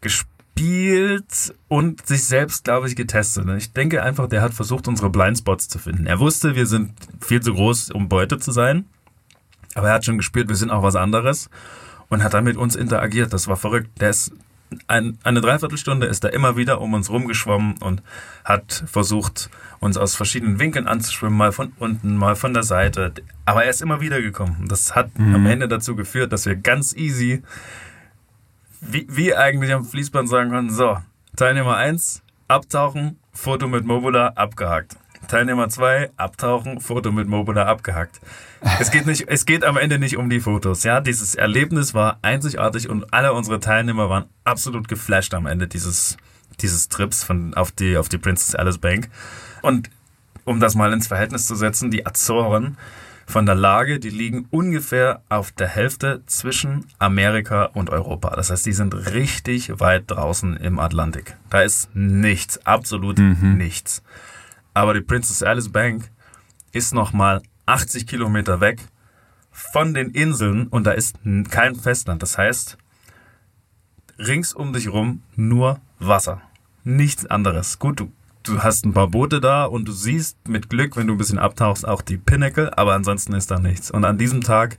gespielt und sich selbst, glaube ich, getestet. Ich denke einfach, der hat versucht, unsere Blindspots zu finden. Er wusste, wir sind viel zu groß, um Beute zu sein, aber er hat schon gespürt, wir sind auch was anderes und hat dann mit uns interagiert. Das war verrückt. Der ist ein, eine Dreiviertelstunde ist er immer wieder um uns rumgeschwommen und hat versucht, uns aus verschiedenen Winkeln anzuschwimmen, mal von unten, mal von der Seite. Aber er ist immer wieder gekommen. Das hat mhm. am Ende dazu geführt, dass wir ganz easy, wie, wie eigentlich am Fließband sagen konnten, so, Teilnehmer 1, abtauchen, Foto mit Mobula, abgehakt. Teilnehmer 2, abtauchen, Foto mit Mobula abgehackt. Es geht nicht, es geht am Ende nicht um die Fotos. Ja, dieses Erlebnis war einzigartig und alle unsere Teilnehmer waren absolut geflasht am Ende dieses, dieses Trips von, auf die, auf die Princess Alice Bank. Und um das mal ins Verhältnis zu setzen, die Azoren von der Lage, die liegen ungefähr auf der Hälfte zwischen Amerika und Europa. Das heißt, die sind richtig weit draußen im Atlantik. Da ist nichts, absolut mhm. nichts. Aber die Princess Alice Bank ist nochmal 80 Kilometer weg von den Inseln und da ist kein Festland. Das heißt, rings um dich rum nur Wasser. Nichts anderes. Gut, du, du hast ein paar Boote da und du siehst mit Glück, wenn du ein bisschen abtauchst, auch die Pinnacle, aber ansonsten ist da nichts. Und an diesem Tag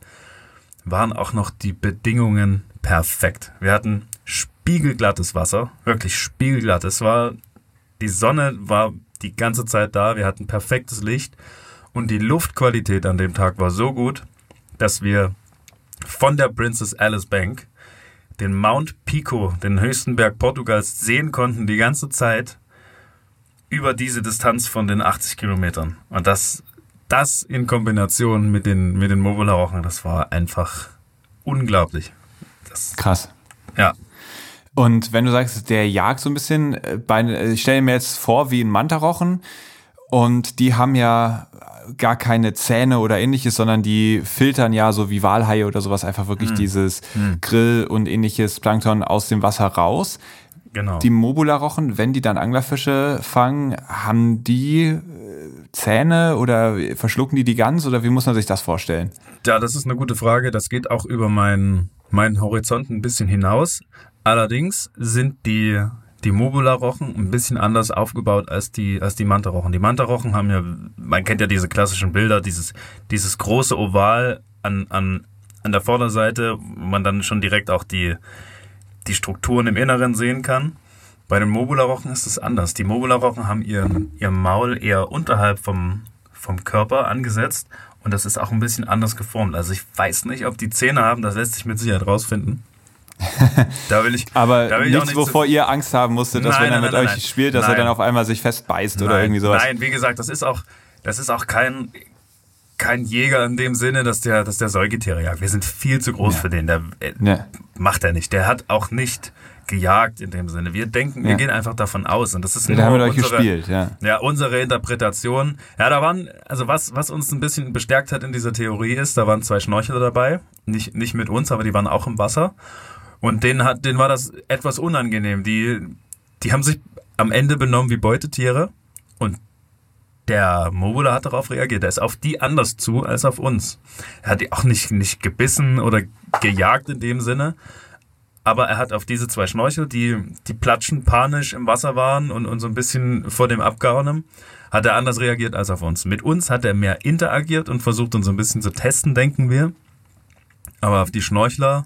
waren auch noch die Bedingungen perfekt. Wir hatten spiegelglattes Wasser, wirklich spiegelglatt. Es war, die Sonne war die ganze Zeit da. Wir hatten perfektes Licht und die Luftqualität an dem Tag war so gut, dass wir von der Princess Alice Bank den Mount Pico, den höchsten Berg Portugals, sehen konnten die ganze Zeit über diese Distanz von den 80 Kilometern. Und das, das in Kombination mit den, mit den Mobile das war einfach unglaublich. Das, Krass. Ja, und wenn du sagst, der jagt so ein bisschen, äh, bei, äh, ich stelle mir jetzt vor wie ein Mantarochen und die haben ja gar keine Zähne oder ähnliches, sondern die filtern ja so wie Walhaie oder sowas einfach wirklich mm. dieses mm. Grill und ähnliches Plankton aus dem Wasser raus. Genau. Die Mobula-Rochen, wenn die dann Anglerfische fangen, haben die äh, Zähne oder verschlucken die die ganz oder wie muss man sich das vorstellen? Ja, das ist eine gute Frage. Das geht auch über meinen, meinen Horizont ein bisschen hinaus. Allerdings sind die, die Mobula-Rochen ein bisschen anders aufgebaut als die, als die Manta-Rochen. Die Manta-Rochen haben ja, man kennt ja diese klassischen Bilder, dieses, dieses große Oval an, an an der Vorderseite, wo man dann schon direkt auch die, die Strukturen im Inneren sehen kann. Bei den Mobula-Rochen ist es anders. Die Mobula-Rochen haben ihren, ihr Maul eher unterhalb vom, vom Körper angesetzt und das ist auch ein bisschen anders geformt. Also ich weiß nicht, ob die Zähne haben, das lässt sich mit Sicherheit rausfinden. Da will ich, Aber da will nichts, wovor ihr Angst haben musstet, dass nein, wenn er mit nein, euch spielt, dass er dann auf einmal sich festbeißt oder irgendwie sowas. Nein, wie gesagt, das ist auch, das ist auch kein, kein Jäger in dem Sinne, dass der, dass der Säugetiere jagt. Wir sind viel zu groß ja. für den. Der äh, ja. macht er nicht. Der hat auch nicht gejagt in dem Sinne. Wir denken, wir gehen einfach davon aus und das ist ja, nur haben wir unsere, gespielt, ja. ja, unsere Interpretation. Ja, da waren, also was, was uns ein bisschen bestärkt hat in dieser Theorie ist, da waren zwei Schnorchler dabei, nicht, nicht mit uns, aber die waren auch im Wasser und denen hat, denen war das etwas unangenehm. Die, die haben sich am Ende benommen wie Beutetiere und der Mobula hat darauf reagiert. Er ist auf die anders zu als auf uns. Er hat die auch nicht, nicht gebissen oder gejagt in dem Sinne. Aber er hat auf diese zwei Schnorchel, die, die platschen panisch im Wasser waren und, und so ein bisschen vor dem Abgehauen, hat er anders reagiert als auf uns. Mit uns hat er mehr interagiert und versucht uns so ein bisschen zu testen, denken wir. Aber auf die Schnorchler,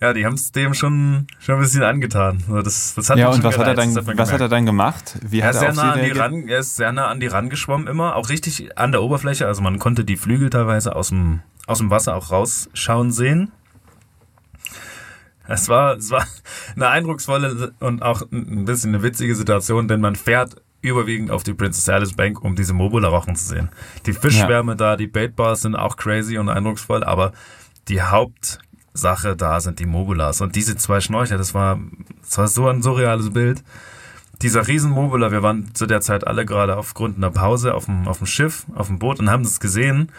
ja, die haben es dem schon, schon ein bisschen angetan. Das, das hat ja, und was, gereizt, hat, er dann, hat was hat er dann gemacht? Wie er, ist sehr nah an die ran, er ist sehr nah an die ran geschwommen immer, auch richtig an der Oberfläche. Also man konnte die Flügel teilweise aus dem, aus dem Wasser auch rausschauen sehen. Es war, es war eine eindrucksvolle und auch ein bisschen eine witzige Situation, denn man fährt überwiegend auf die Princess Alice Bank, um diese Mobula-Rochen zu sehen. Die Fischschwärme ja. da, die Baitbars sind auch crazy und eindrucksvoll, aber die Hauptsache da sind die Mobulas. Und diese zwei Schnorcher, das war, das war so ein surreales Bild. Dieser riesen Mobula, wir waren zu der Zeit alle gerade aufgrund einer Pause auf dem, auf dem Schiff, auf dem Boot und haben das gesehen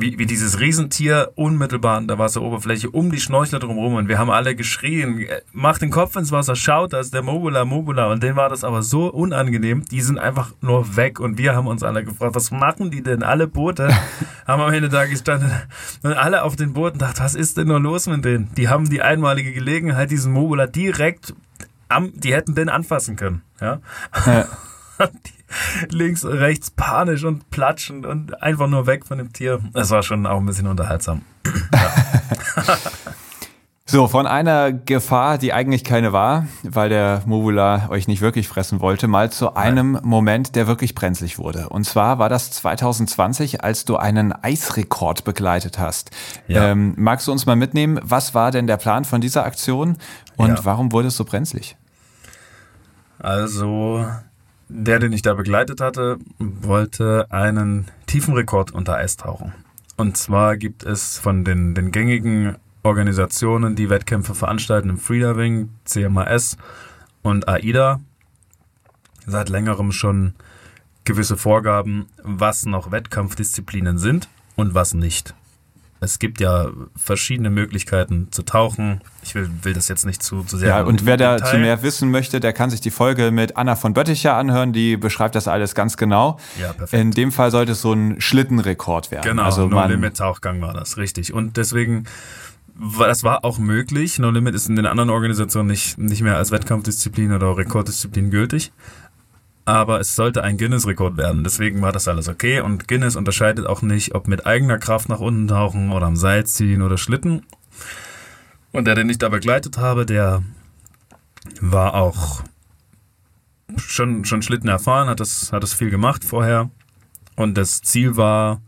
wie, wie dieses Riesentier unmittelbar an der Wasseroberfläche um die Schnorchler drumherum und wir haben alle geschrien, mach den Kopf ins Wasser, schaut, da ist der Mobula, Mobula und denen war das aber so unangenehm, die sind einfach nur weg und wir haben uns alle gefragt, was machen die denn? Alle Boote (laughs) haben am Ende da gestanden und alle auf den Booten dachten, was ist denn nur los mit denen? Die haben die einmalige Gelegenheit, diesen Mobula direkt am, die hätten den anfassen können, ja. ja. (laughs) (laughs) links und rechts panisch und platschend und einfach nur weg von dem Tier. Es war schon auch ein bisschen unterhaltsam. (laughs) So, von einer Gefahr, die eigentlich keine war, weil der Mobula euch nicht wirklich fressen wollte, mal zu einem Nein. Moment, der wirklich brenzlig wurde. Und zwar war das 2020, als du einen Eisrekord begleitet hast. Ja. Ähm, magst du uns mal mitnehmen, was war denn der Plan von dieser Aktion und ja. warum wurde es so brenzlig? Also, der, den ich da begleitet hatte, wollte einen tiefen Rekord unter Eis tauchen. Und zwar gibt es von den, den gängigen Organisationen, die Wettkämpfe veranstalten, im Freediving, CMAS und AIDA, seit längerem schon gewisse Vorgaben, was noch Wettkampfdisziplinen sind und was nicht. Es gibt ja verschiedene Möglichkeiten zu tauchen. Ich will, will das jetzt nicht zu, zu sehr. Ja, und wer dazu mehr wissen möchte, der kann sich die Folge mit Anna von Bötticher anhören. Die beschreibt das alles ganz genau. Ja, perfekt. In dem Fall sollte es so ein Schlittenrekord werden. Genau, also No Limit Tauchgang war das, richtig. Und deswegen, das war auch möglich. No Limit ist in den anderen Organisationen nicht, nicht mehr als Wettkampfdisziplin oder Rekorddisziplin gültig aber es sollte ein Guinness-Rekord werden. Deswegen war das alles okay. Und Guinness unterscheidet auch nicht, ob mit eigener Kraft nach unten tauchen oder am Seil ziehen oder Schlitten. Und der, den ich da begleitet habe, der war auch schon, schon Schlitten erfahren, hat das, hat das viel gemacht vorher. Und das Ziel war,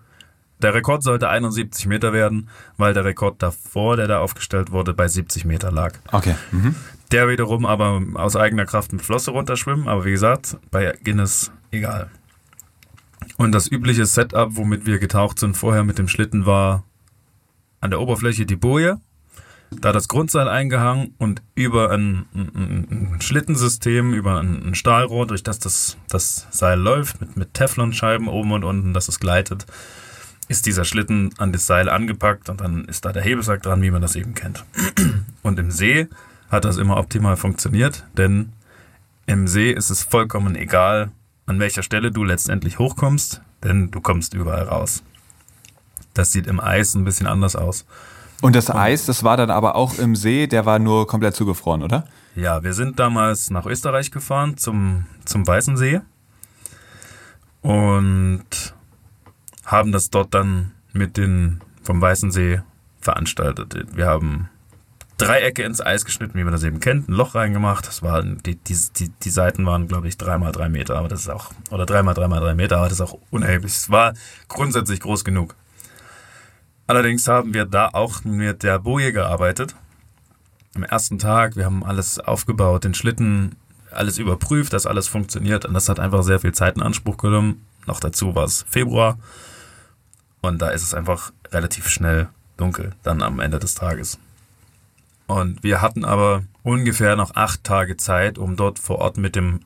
der Rekord sollte 71 Meter werden, weil der Rekord davor, der da aufgestellt wurde, bei 70 Meter lag. Okay. Mhm. Der wiederum aber aus eigener Kraft mit Flosse runterschwimmen, aber wie gesagt, bei Guinness egal. Und das übliche Setup, womit wir getaucht sind vorher mit dem Schlitten, war an der Oberfläche die Boje, da das Grundseil eingehangen und über ein, ein, ein Schlittensystem, über ein, ein, Stahlrohr, durch das das, das Seil läuft, mit, mit Teflonscheiben oben und unten, dass es gleitet, ist dieser Schlitten an das Seil angepackt und dann ist da der Hebesack dran, wie man das eben kennt. Und im See hat das immer optimal funktioniert, denn im See ist es vollkommen egal, an welcher Stelle du letztendlich hochkommst, denn du kommst überall raus. Das sieht im Eis ein bisschen anders aus. Und das Eis, das war dann aber auch im See, der war nur komplett zugefroren, oder? Ja, wir sind damals nach Österreich gefahren zum, zum Weißen See und haben das dort dann mit den vom Weißen See veranstaltet. Wir haben Dreiecke ins Eis geschnitten, wie man das eben kennt, ein Loch reingemacht. Das waren, die, die, die, die Seiten waren, glaube ich, drei mal drei Meter, aber das ist auch, oder drei mal drei mal drei Meter, aber das ist auch unerheblich. Es war grundsätzlich groß genug. Allerdings haben wir da auch mit der Boje gearbeitet. Am ersten Tag, wir haben alles aufgebaut, den Schlitten, alles überprüft, dass alles funktioniert und das hat einfach sehr viel Zeit in Anspruch genommen. Noch dazu war es Februar und da ist es einfach relativ schnell dunkel dann am Ende des Tages. Und wir hatten aber ungefähr noch acht Tage Zeit, um dort vor Ort mit dem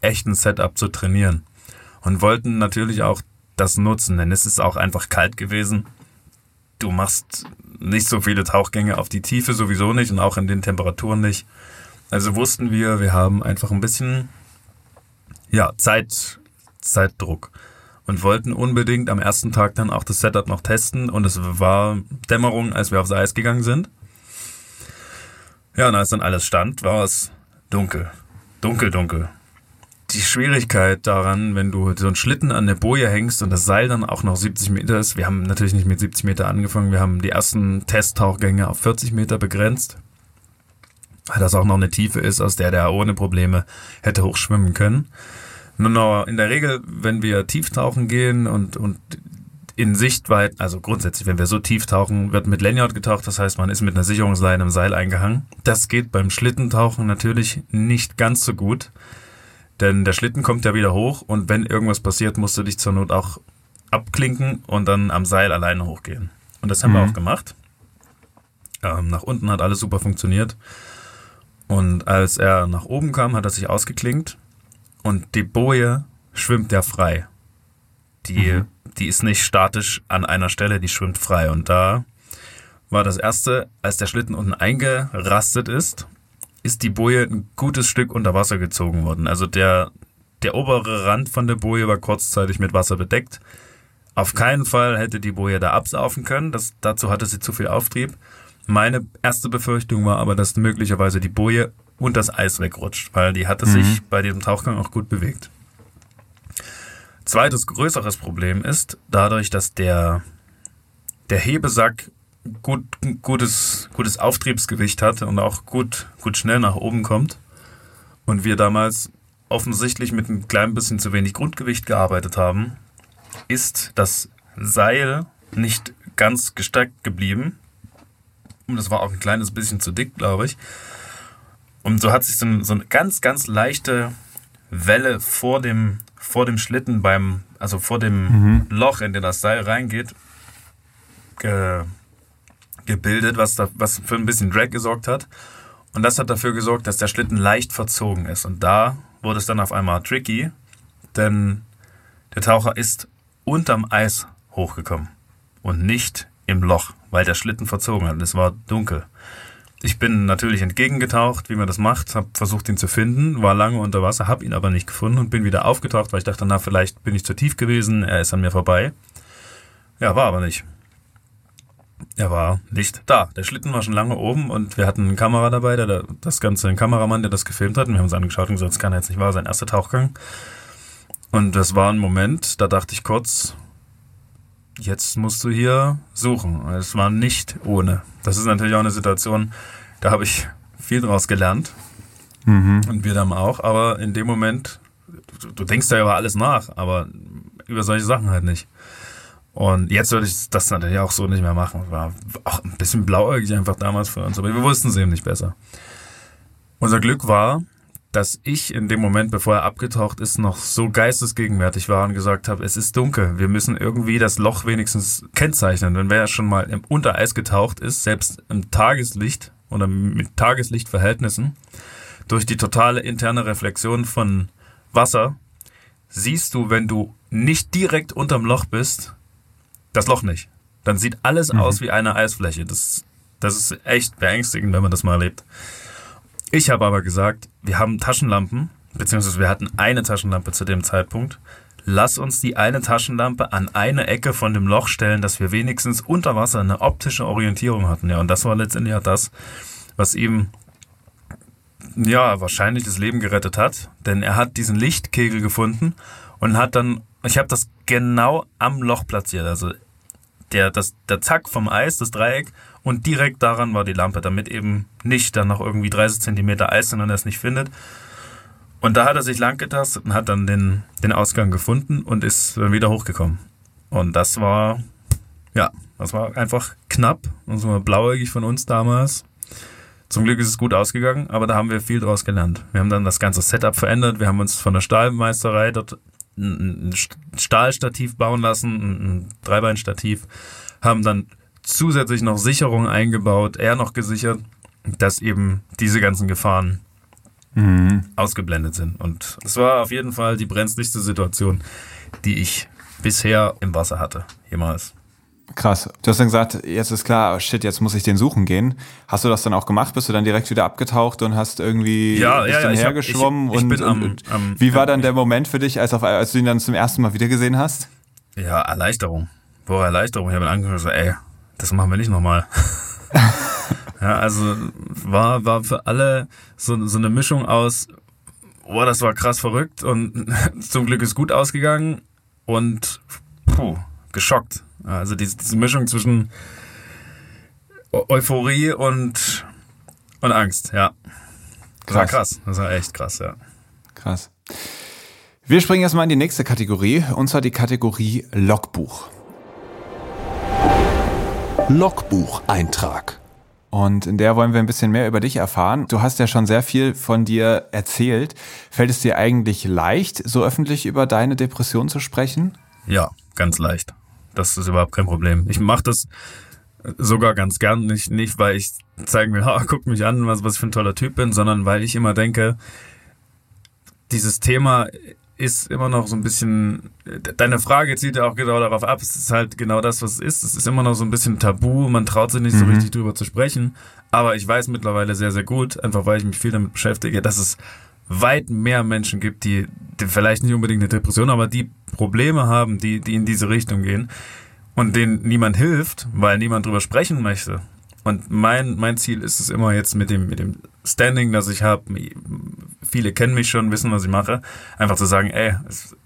echten Setup zu trainieren. Und wollten natürlich auch das nutzen, denn es ist auch einfach kalt gewesen. Du machst nicht so viele Tauchgänge auf die Tiefe sowieso nicht und auch in den Temperaturen nicht. Also wussten wir, wir haben einfach ein bisschen ja, Zeit, Zeitdruck und wollten unbedingt am ersten Tag dann auch das Setup noch testen und es war Dämmerung, als wir aufs Eis gegangen sind. Ja, und als dann alles stand, war es dunkel. Dunkel, dunkel. Die Schwierigkeit daran, wenn du so einen Schlitten an der Boje hängst und das Seil dann auch noch 70 Meter ist, wir haben natürlich nicht mit 70 Meter angefangen, wir haben die ersten Testtauchgänge auf 40 Meter begrenzt, weil das auch noch eine Tiefe ist, aus der der ohne Probleme hätte hochschwimmen können. Nur in der Regel, wenn wir tief tauchen gehen und, und in Sichtweite, also grundsätzlich, wenn wir so tief tauchen, wird mit Lanyard getaucht, das heißt, man ist mit einer Sicherungsleine im Seil eingehangen. Das geht beim Schlittentauchen natürlich nicht ganz so gut, denn der Schlitten kommt ja wieder hoch und wenn irgendwas passiert, musst du dich zur Not auch abklinken und dann am Seil alleine hochgehen. Und das haben mhm. wir auch gemacht. Ähm, nach unten hat alles super funktioniert. Und als er nach oben kam, hat er sich ausgeklinkt und die Boje schwimmt ja frei. Die mhm die ist nicht statisch an einer Stelle, die schwimmt frei. Und da war das erste, als der Schlitten unten eingerastet ist, ist die Boje ein gutes Stück unter Wasser gezogen worden. Also der, der obere Rand von der Boje war kurzzeitig mit Wasser bedeckt. Auf keinen Fall hätte die Boje da absaufen können. Das, dazu hatte sie zu viel Auftrieb. Meine erste Befürchtung war aber, dass möglicherweise die Boje und das Eis wegrutscht, weil die hatte mhm. sich bei diesem Tauchgang auch gut bewegt. Zweites größeres Problem ist, dadurch, dass der, der Hebesack gut, gutes, gutes Auftriebsgewicht hat und auch gut, gut schnell nach oben kommt und wir damals offensichtlich mit ein klein bisschen zu wenig Grundgewicht gearbeitet haben, ist das Seil nicht ganz gestreckt geblieben. Und das war auch ein kleines bisschen zu dick, glaube ich. Und so hat sich so, so eine ganz, ganz leichte Welle vor dem, vor dem Schlitten beim, also vor dem mhm. Loch, in den das Seil reingeht, ge, gebildet, was, da, was für ein bisschen Drag gesorgt hat. Und das hat dafür gesorgt, dass der Schlitten leicht verzogen ist. Und da wurde es dann auf einmal tricky, denn der Taucher ist unterm Eis hochgekommen und nicht im Loch, weil der Schlitten verzogen hat. Es war dunkel. Ich bin natürlich entgegengetaucht, wie man das macht, habe versucht, ihn zu finden, war lange unter Wasser, habe ihn aber nicht gefunden und bin wieder aufgetaucht, weil ich dachte, na, vielleicht bin ich zu tief gewesen, er ist an mir vorbei. Ja, war aber nicht. Er war nicht da. Der Schlitten war schon lange oben und wir hatten eine Kamera dabei, der das Ganze, ein Kameramann, der das gefilmt hat und wir haben uns angeschaut und gesagt, das kann jetzt nicht wahr sein, erster Tauchgang. Und das war ein Moment, da dachte ich kurz, jetzt musst du hier suchen. Es war nicht ohne. Das ist natürlich auch eine Situation, da habe ich viel draus gelernt. Mhm. Und wir dann auch. Aber in dem Moment, du, du denkst ja über alles nach, aber über solche Sachen halt nicht. Und jetzt würde ich das natürlich auch so nicht mehr machen. War auch ein bisschen blauäugig einfach damals für uns, aber wir wussten es eben nicht besser. Unser Glück war, dass ich in dem Moment, bevor er abgetaucht ist, noch so geistesgegenwärtig war und gesagt habe, es ist dunkel, wir müssen irgendwie das Loch wenigstens kennzeichnen. Wenn wer schon mal im Untereis getaucht ist, selbst im Tageslicht oder mit Tageslichtverhältnissen, durch die totale interne Reflexion von Wasser, siehst du, wenn du nicht direkt unterm Loch bist, das Loch nicht. Dann sieht alles mhm. aus wie eine Eisfläche. Das, das ist echt beängstigend, wenn man das mal erlebt. Ich habe aber gesagt, wir haben Taschenlampen, beziehungsweise wir hatten eine Taschenlampe zu dem Zeitpunkt. Lass uns die eine Taschenlampe an eine Ecke von dem Loch stellen, dass wir wenigstens unter Wasser eine optische Orientierung hatten. Ja, und das war letztendlich auch das, was ihm ja wahrscheinlich das Leben gerettet hat, denn er hat diesen Lichtkegel gefunden und hat dann, ich habe das genau am Loch platziert, also der, das, der Zack vom Eis, das Dreieck und direkt daran war die Lampe, damit eben nicht dann noch irgendwie 30 Zentimeter Eis sind und er es nicht findet. Und da hat er sich lang getastet und hat dann den, den Ausgang gefunden und ist wieder hochgekommen. Und das war, ja, das war einfach knapp. Das war blauäugig von uns damals. Zum Glück ist es gut ausgegangen, aber da haben wir viel draus gelernt. Wir haben dann das ganze Setup verändert. Wir haben uns von der Stahlmeisterei dort ein Stahlstativ bauen lassen, ein Dreibeinstativ, haben dann zusätzlich noch Sicherungen eingebaut, eher noch gesichert, dass eben diese ganzen Gefahren mhm. ausgeblendet sind. Und es war auf jeden Fall die brenzligste Situation, die ich bisher im Wasser hatte, jemals. Krass. Du hast dann gesagt, jetzt ist klar, shit, jetzt muss ich den suchen gehen. Hast du das dann auch gemacht? Bist du dann direkt wieder abgetaucht und hast irgendwie ja, ja, ja, hergeschwommen? Ich, ich, ich und, am, und am, wie war dann der Moment für dich, als, auf, als du ihn dann zum ersten Mal wieder gesehen hast? Ja, Erleichterung. Boah, Erleichterung. Ich habe ihn angeguckt ey, das machen wir nicht nochmal. (laughs) ja, also war, war für alle so, so eine Mischung aus, boah, das war krass verrückt und (laughs) zum Glück ist gut ausgegangen und puh, geschockt. Also diese, diese Mischung zwischen Euphorie und, und Angst, ja. Das krass. war krass. Das war echt krass, ja. Krass. Wir springen erstmal in die nächste Kategorie, und zwar die Kategorie Logbuch. Logbucheintrag. Und in der wollen wir ein bisschen mehr über dich erfahren. Du hast ja schon sehr viel von dir erzählt. Fällt es dir eigentlich leicht, so öffentlich über deine Depression zu sprechen? Ja, ganz leicht. Das ist überhaupt kein Problem. Ich mache das sogar ganz gern, nicht, nicht weil ich zeigen will, ha, guck mich an, was, was ich für ein toller Typ bin, sondern weil ich immer denke, dieses Thema ist immer noch so ein bisschen, deine Frage zielt ja auch genau darauf ab, es ist halt genau das, was es ist. Es ist immer noch so ein bisschen tabu, man traut sich nicht so mhm. richtig drüber zu sprechen. Aber ich weiß mittlerweile sehr, sehr gut, einfach weil ich mich viel damit beschäftige, dass es weit mehr Menschen gibt, die, die vielleicht nicht unbedingt eine Depression, aber die Probleme haben, die, die in diese Richtung gehen und denen niemand hilft, weil niemand drüber sprechen möchte. Und mein, mein Ziel ist es immer jetzt mit dem, mit dem Standing, das ich habe, viele kennen mich schon, wissen, was ich mache, einfach zu sagen, ey, es,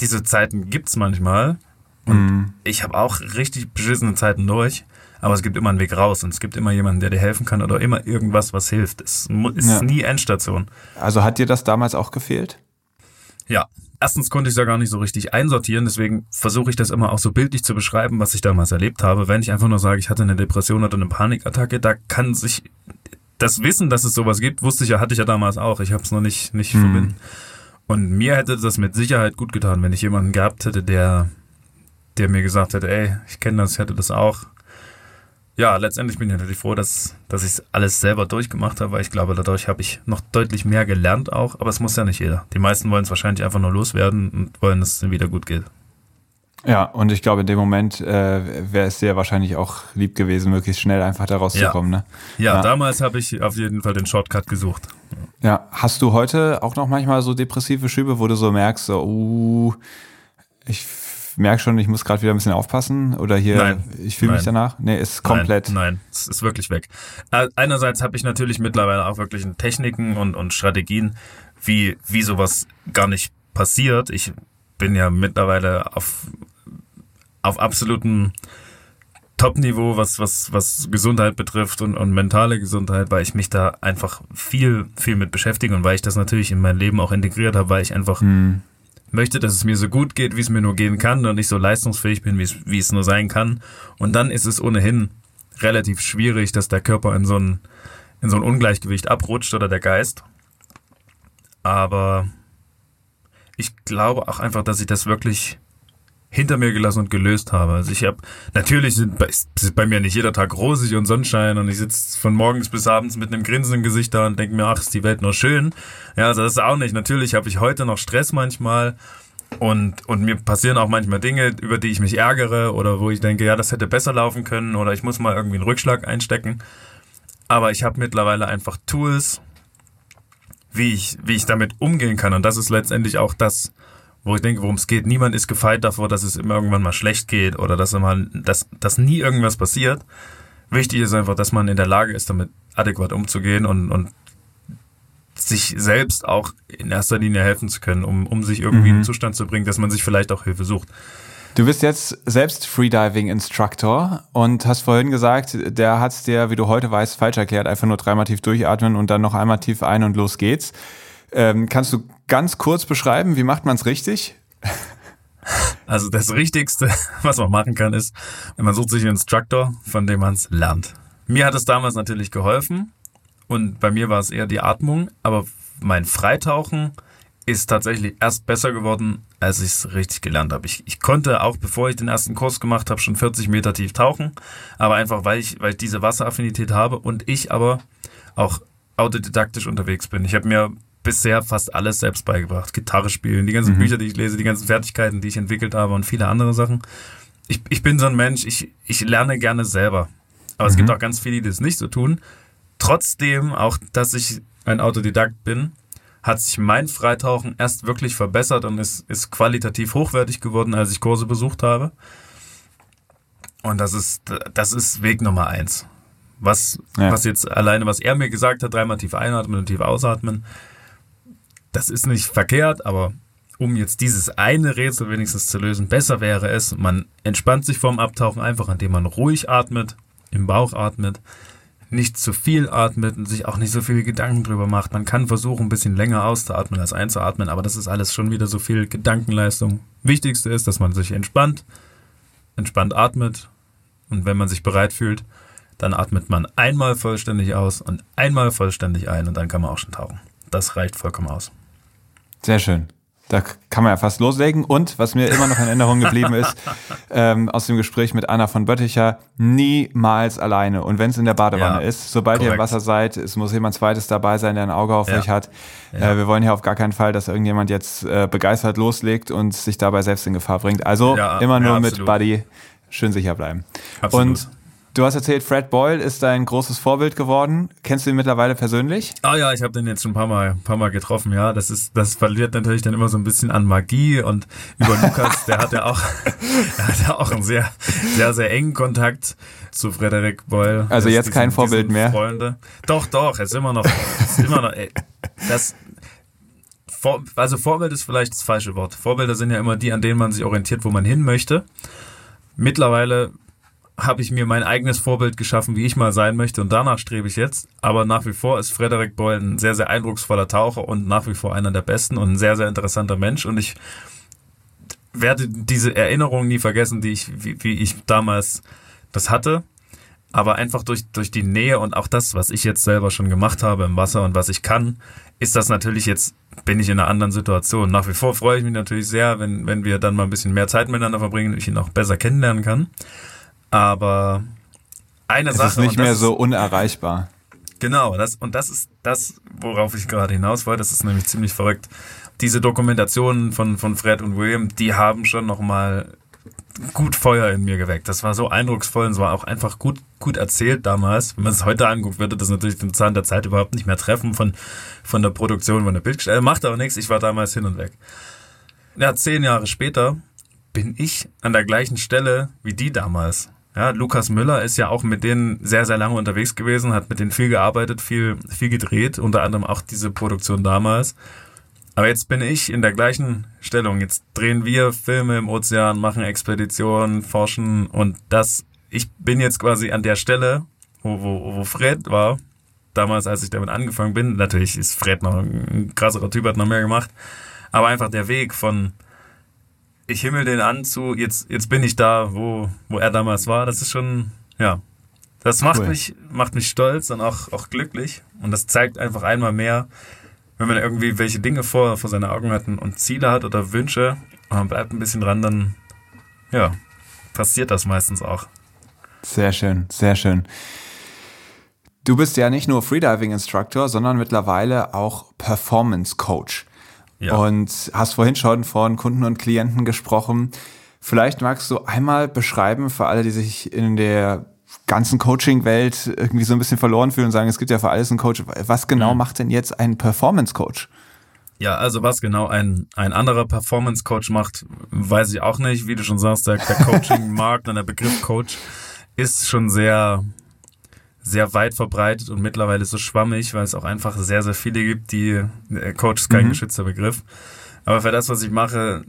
diese Zeiten gibt's manchmal und mm. ich habe auch richtig beschissene Zeiten durch. Aber es gibt immer einen Weg raus und es gibt immer jemanden, der dir helfen kann oder immer irgendwas, was hilft. Es ist ja. nie Endstation. Also hat dir das damals auch gefehlt? Ja. Erstens konnte ich es ja gar nicht so richtig einsortieren, deswegen versuche ich das immer auch so bildlich zu beschreiben, was ich damals erlebt habe. Wenn ich einfach nur sage, ich hatte eine Depression oder eine Panikattacke, da kann sich das Wissen, dass es sowas gibt, wusste ich ja, hatte ich ja damals auch. Ich habe es noch nicht, nicht mhm. verbinden. Und mir hätte das mit Sicherheit gut getan, wenn ich jemanden gehabt hätte, der, der mir gesagt hätte, ey, ich kenne das, ich hätte das auch ja, letztendlich bin ich natürlich froh, dass, dass ich alles selber durchgemacht habe, weil ich glaube, dadurch habe ich noch deutlich mehr gelernt auch, aber es muss ja nicht jeder. Die meisten wollen es wahrscheinlich einfach nur loswerden und wollen, dass es wieder gut geht. Ja, und ich glaube, in dem Moment äh, wäre es dir wahrscheinlich auch lieb gewesen, möglichst schnell einfach da rauszukommen. Ja, ne? ja, ja. damals habe ich auf jeden Fall den Shortcut gesucht. Ja, hast du heute auch noch manchmal so depressive Schübe, wo du so merkst, so, uh, ich merke schon, ich muss gerade wieder ein bisschen aufpassen oder hier, nein, ich fühle mich danach. Nee, ist komplett. Nein, nein, es ist wirklich weg. Äh, einerseits habe ich natürlich mittlerweile auch wirklich Techniken und, und Strategien, wie, wie sowas gar nicht passiert. Ich bin ja mittlerweile auf, auf absolutem Top-Niveau, was, was, was Gesundheit betrifft und, und mentale Gesundheit, weil ich mich da einfach viel, viel mit beschäftige und weil ich das natürlich in mein Leben auch integriert habe, weil ich einfach hm möchte, dass es mir so gut geht, wie es mir nur gehen kann und ich so leistungsfähig bin, wie es, wie es nur sein kann. Und dann ist es ohnehin relativ schwierig, dass der Körper in so ein, in so ein Ungleichgewicht abrutscht oder der Geist. Aber ich glaube auch einfach, dass ich das wirklich hinter mir gelassen und gelöst habe. Also ich habe, natürlich sind bei, ist bei mir nicht jeder Tag rosig und Sonnenschein und ich sitze von morgens bis abends mit einem Grinsen im Gesicht da und denke mir, ach, ist die Welt noch schön. Ja, also das ist auch nicht. Natürlich habe ich heute noch Stress manchmal und, und mir passieren auch manchmal Dinge, über die ich mich ärgere oder wo ich denke, ja, das hätte besser laufen können oder ich muss mal irgendwie einen Rückschlag einstecken. Aber ich habe mittlerweile einfach Tools, wie ich, wie ich damit umgehen kann. Und das ist letztendlich auch das, wo ich denke, worum es geht. Niemand ist gefeit davor, dass es immer irgendwann mal schlecht geht oder dass, mal, dass, dass nie irgendwas passiert. Wichtig ist einfach, dass man in der Lage ist, damit adäquat umzugehen und, und sich selbst auch in erster Linie helfen zu können, um, um sich irgendwie mhm. in einen Zustand zu bringen, dass man sich vielleicht auch Hilfe sucht. Du bist jetzt selbst Freediving-Instructor und hast vorhin gesagt, der hat es dir, wie du heute weißt, falsch erklärt. Einfach nur dreimal tief durchatmen und dann noch einmal tief ein und los geht's. Ähm, kannst du ganz kurz beschreiben, wie macht man es richtig? Also das Richtigste, (laughs) was man machen kann, ist, man sucht sich einen Instructor, von dem man es lernt. Mir hat es damals natürlich geholfen und bei mir war es eher die Atmung, aber mein Freitauchen ist tatsächlich erst besser geworden, als ich es richtig gelernt habe. Ich, ich konnte auch, bevor ich den ersten Kurs gemacht habe, schon 40 Meter tief tauchen, aber einfach, weil ich, weil ich diese Wasseraffinität habe und ich aber auch autodidaktisch unterwegs bin. Ich habe mir bisher fast alles selbst beigebracht. Gitarre spielen, die ganzen mhm. Bücher, die ich lese, die ganzen Fertigkeiten, die ich entwickelt habe und viele andere Sachen. Ich, ich bin so ein Mensch, ich, ich lerne gerne selber. Aber mhm. es gibt auch ganz viele, die das nicht so tun. Trotzdem, auch dass ich ein Autodidakt bin, hat sich mein Freitauchen erst wirklich verbessert und ist, ist qualitativ hochwertig geworden, als ich Kurse besucht habe. Und das ist, das ist Weg Nummer eins. Was, ja. was jetzt alleine, was er mir gesagt hat, dreimal tief einatmen und tief ausatmen, das ist nicht verkehrt, aber um jetzt dieses eine Rätsel wenigstens zu lösen, besser wäre es, man entspannt sich vorm Abtauchen einfach, indem man ruhig atmet, im Bauch atmet, nicht zu viel atmet und sich auch nicht so viele Gedanken drüber macht. Man kann versuchen, ein bisschen länger auszuatmen als einzuatmen, aber das ist alles schon wieder so viel Gedankenleistung. Wichtigste ist, dass man sich entspannt, entspannt atmet und wenn man sich bereit fühlt, dann atmet man einmal vollständig aus und einmal vollständig ein und dann kann man auch schon tauchen. Das reicht vollkommen aus. Sehr schön. Da kann man ja fast loslegen. Und was mir immer noch in Erinnerung geblieben ist, (laughs) ähm, aus dem Gespräch mit Anna von Bötticher, niemals alleine. Und wenn es in der Badewanne ja, ist, sobald korrekt. ihr im Wasser seid, es muss jemand zweites dabei sein, der ein Auge auf ja. euch hat. Ja. Äh, wir wollen ja auf gar keinen Fall, dass irgendjemand jetzt äh, begeistert loslegt und sich dabei selbst in Gefahr bringt. Also immer nur mit Buddy schön sicher bleiben. Absolut. Und Du hast erzählt, Fred Boyle ist dein großes Vorbild geworden. Kennst du ihn mittlerweile persönlich? Ah ja, ich habe den jetzt schon ein paar Mal, ein paar Mal getroffen. Ja, das ist, das verliert natürlich dann immer so ein bisschen an Magie und über Lukas, der hat ja auch, (laughs) der hat ja auch einen sehr, sehr, sehr engen Kontakt zu Frederick Boyle. Also jetzt diesen, kein Vorbild mehr. Freunde. Doch, doch, es ist immer noch, ist immer noch. Ey, das, also Vorbild ist vielleicht das falsche Wort. Vorbilder sind ja immer die, an denen man sich orientiert, wo man hin möchte. Mittlerweile habe ich mir mein eigenes Vorbild geschaffen, wie ich mal sein möchte und danach strebe ich jetzt. Aber nach wie vor ist Frederik Boyle ein sehr, sehr eindrucksvoller Taucher und nach wie vor einer der besten und ein sehr, sehr interessanter Mensch und ich werde diese Erinnerung nie vergessen, die ich, wie, wie ich damals das hatte. Aber einfach durch, durch die Nähe und auch das, was ich jetzt selber schon gemacht habe im Wasser und was ich kann, ist das natürlich jetzt, bin ich in einer anderen Situation. Nach wie vor freue ich mich natürlich sehr, wenn, wenn wir dann mal ein bisschen mehr Zeit miteinander verbringen und ich ihn auch besser kennenlernen kann. Aber eine es Sache. Es ist nicht mehr so unerreichbar. Genau, das, und das ist das, worauf ich gerade hinaus wollte. Das ist nämlich ziemlich verrückt. Diese Dokumentationen von, von Fred und William, die haben schon nochmal gut Feuer in mir geweckt. Das war so eindrucksvoll und es war auch einfach gut, gut erzählt damals. Wenn man es heute anguckt, würde das natürlich den Zahn der Zeit überhaupt nicht mehr treffen von, von der Produktion, von der Bildstelle. Macht aber nichts, ich war damals hin und weg. Ja, zehn Jahre später bin ich an der gleichen Stelle wie die damals. Ja, Lukas Müller ist ja auch mit denen sehr, sehr lange unterwegs gewesen, hat mit denen viel gearbeitet, viel, viel gedreht, unter anderem auch diese Produktion damals. Aber jetzt bin ich in der gleichen Stellung. Jetzt drehen wir Filme im Ozean, machen Expeditionen, forschen und das, ich bin jetzt quasi an der Stelle, wo, wo, wo Fred war, damals, als ich damit angefangen bin. Natürlich ist Fred noch ein krasserer Typ, hat noch mehr gemacht. Aber einfach der Weg von, ich himmel den an zu, jetzt, jetzt bin ich da, wo, wo er damals war. Das ist schon, ja, das macht cool. mich, macht mich stolz und auch, auch glücklich. Und das zeigt einfach einmal mehr, wenn man irgendwie welche Dinge vor, vor seinen Augen hat und Ziele hat oder Wünsche und man bleibt ein bisschen dran, dann, ja, passiert das meistens auch. Sehr schön, sehr schön. Du bist ja nicht nur Freediving Instructor, sondern mittlerweile auch Performance Coach. Ja. Und hast vorhin schon von Kunden und Klienten gesprochen. Vielleicht magst du einmal beschreiben für alle, die sich in der ganzen Coaching-Welt irgendwie so ein bisschen verloren fühlen und sagen, es gibt ja für alles einen Coach. Was genau mhm. macht denn jetzt ein Performance-Coach? Ja, also was genau ein, ein anderer Performance-Coach macht, weiß ich auch nicht. Wie du schon sagst, der, der (laughs) Coaching-Markt und der Begriff Coach ist schon sehr, sehr weit verbreitet und mittlerweile so schwammig, weil es auch einfach sehr, sehr viele gibt, die äh, Coach ist kein mhm. geschützter Begriff. Aber für das, was ich mache,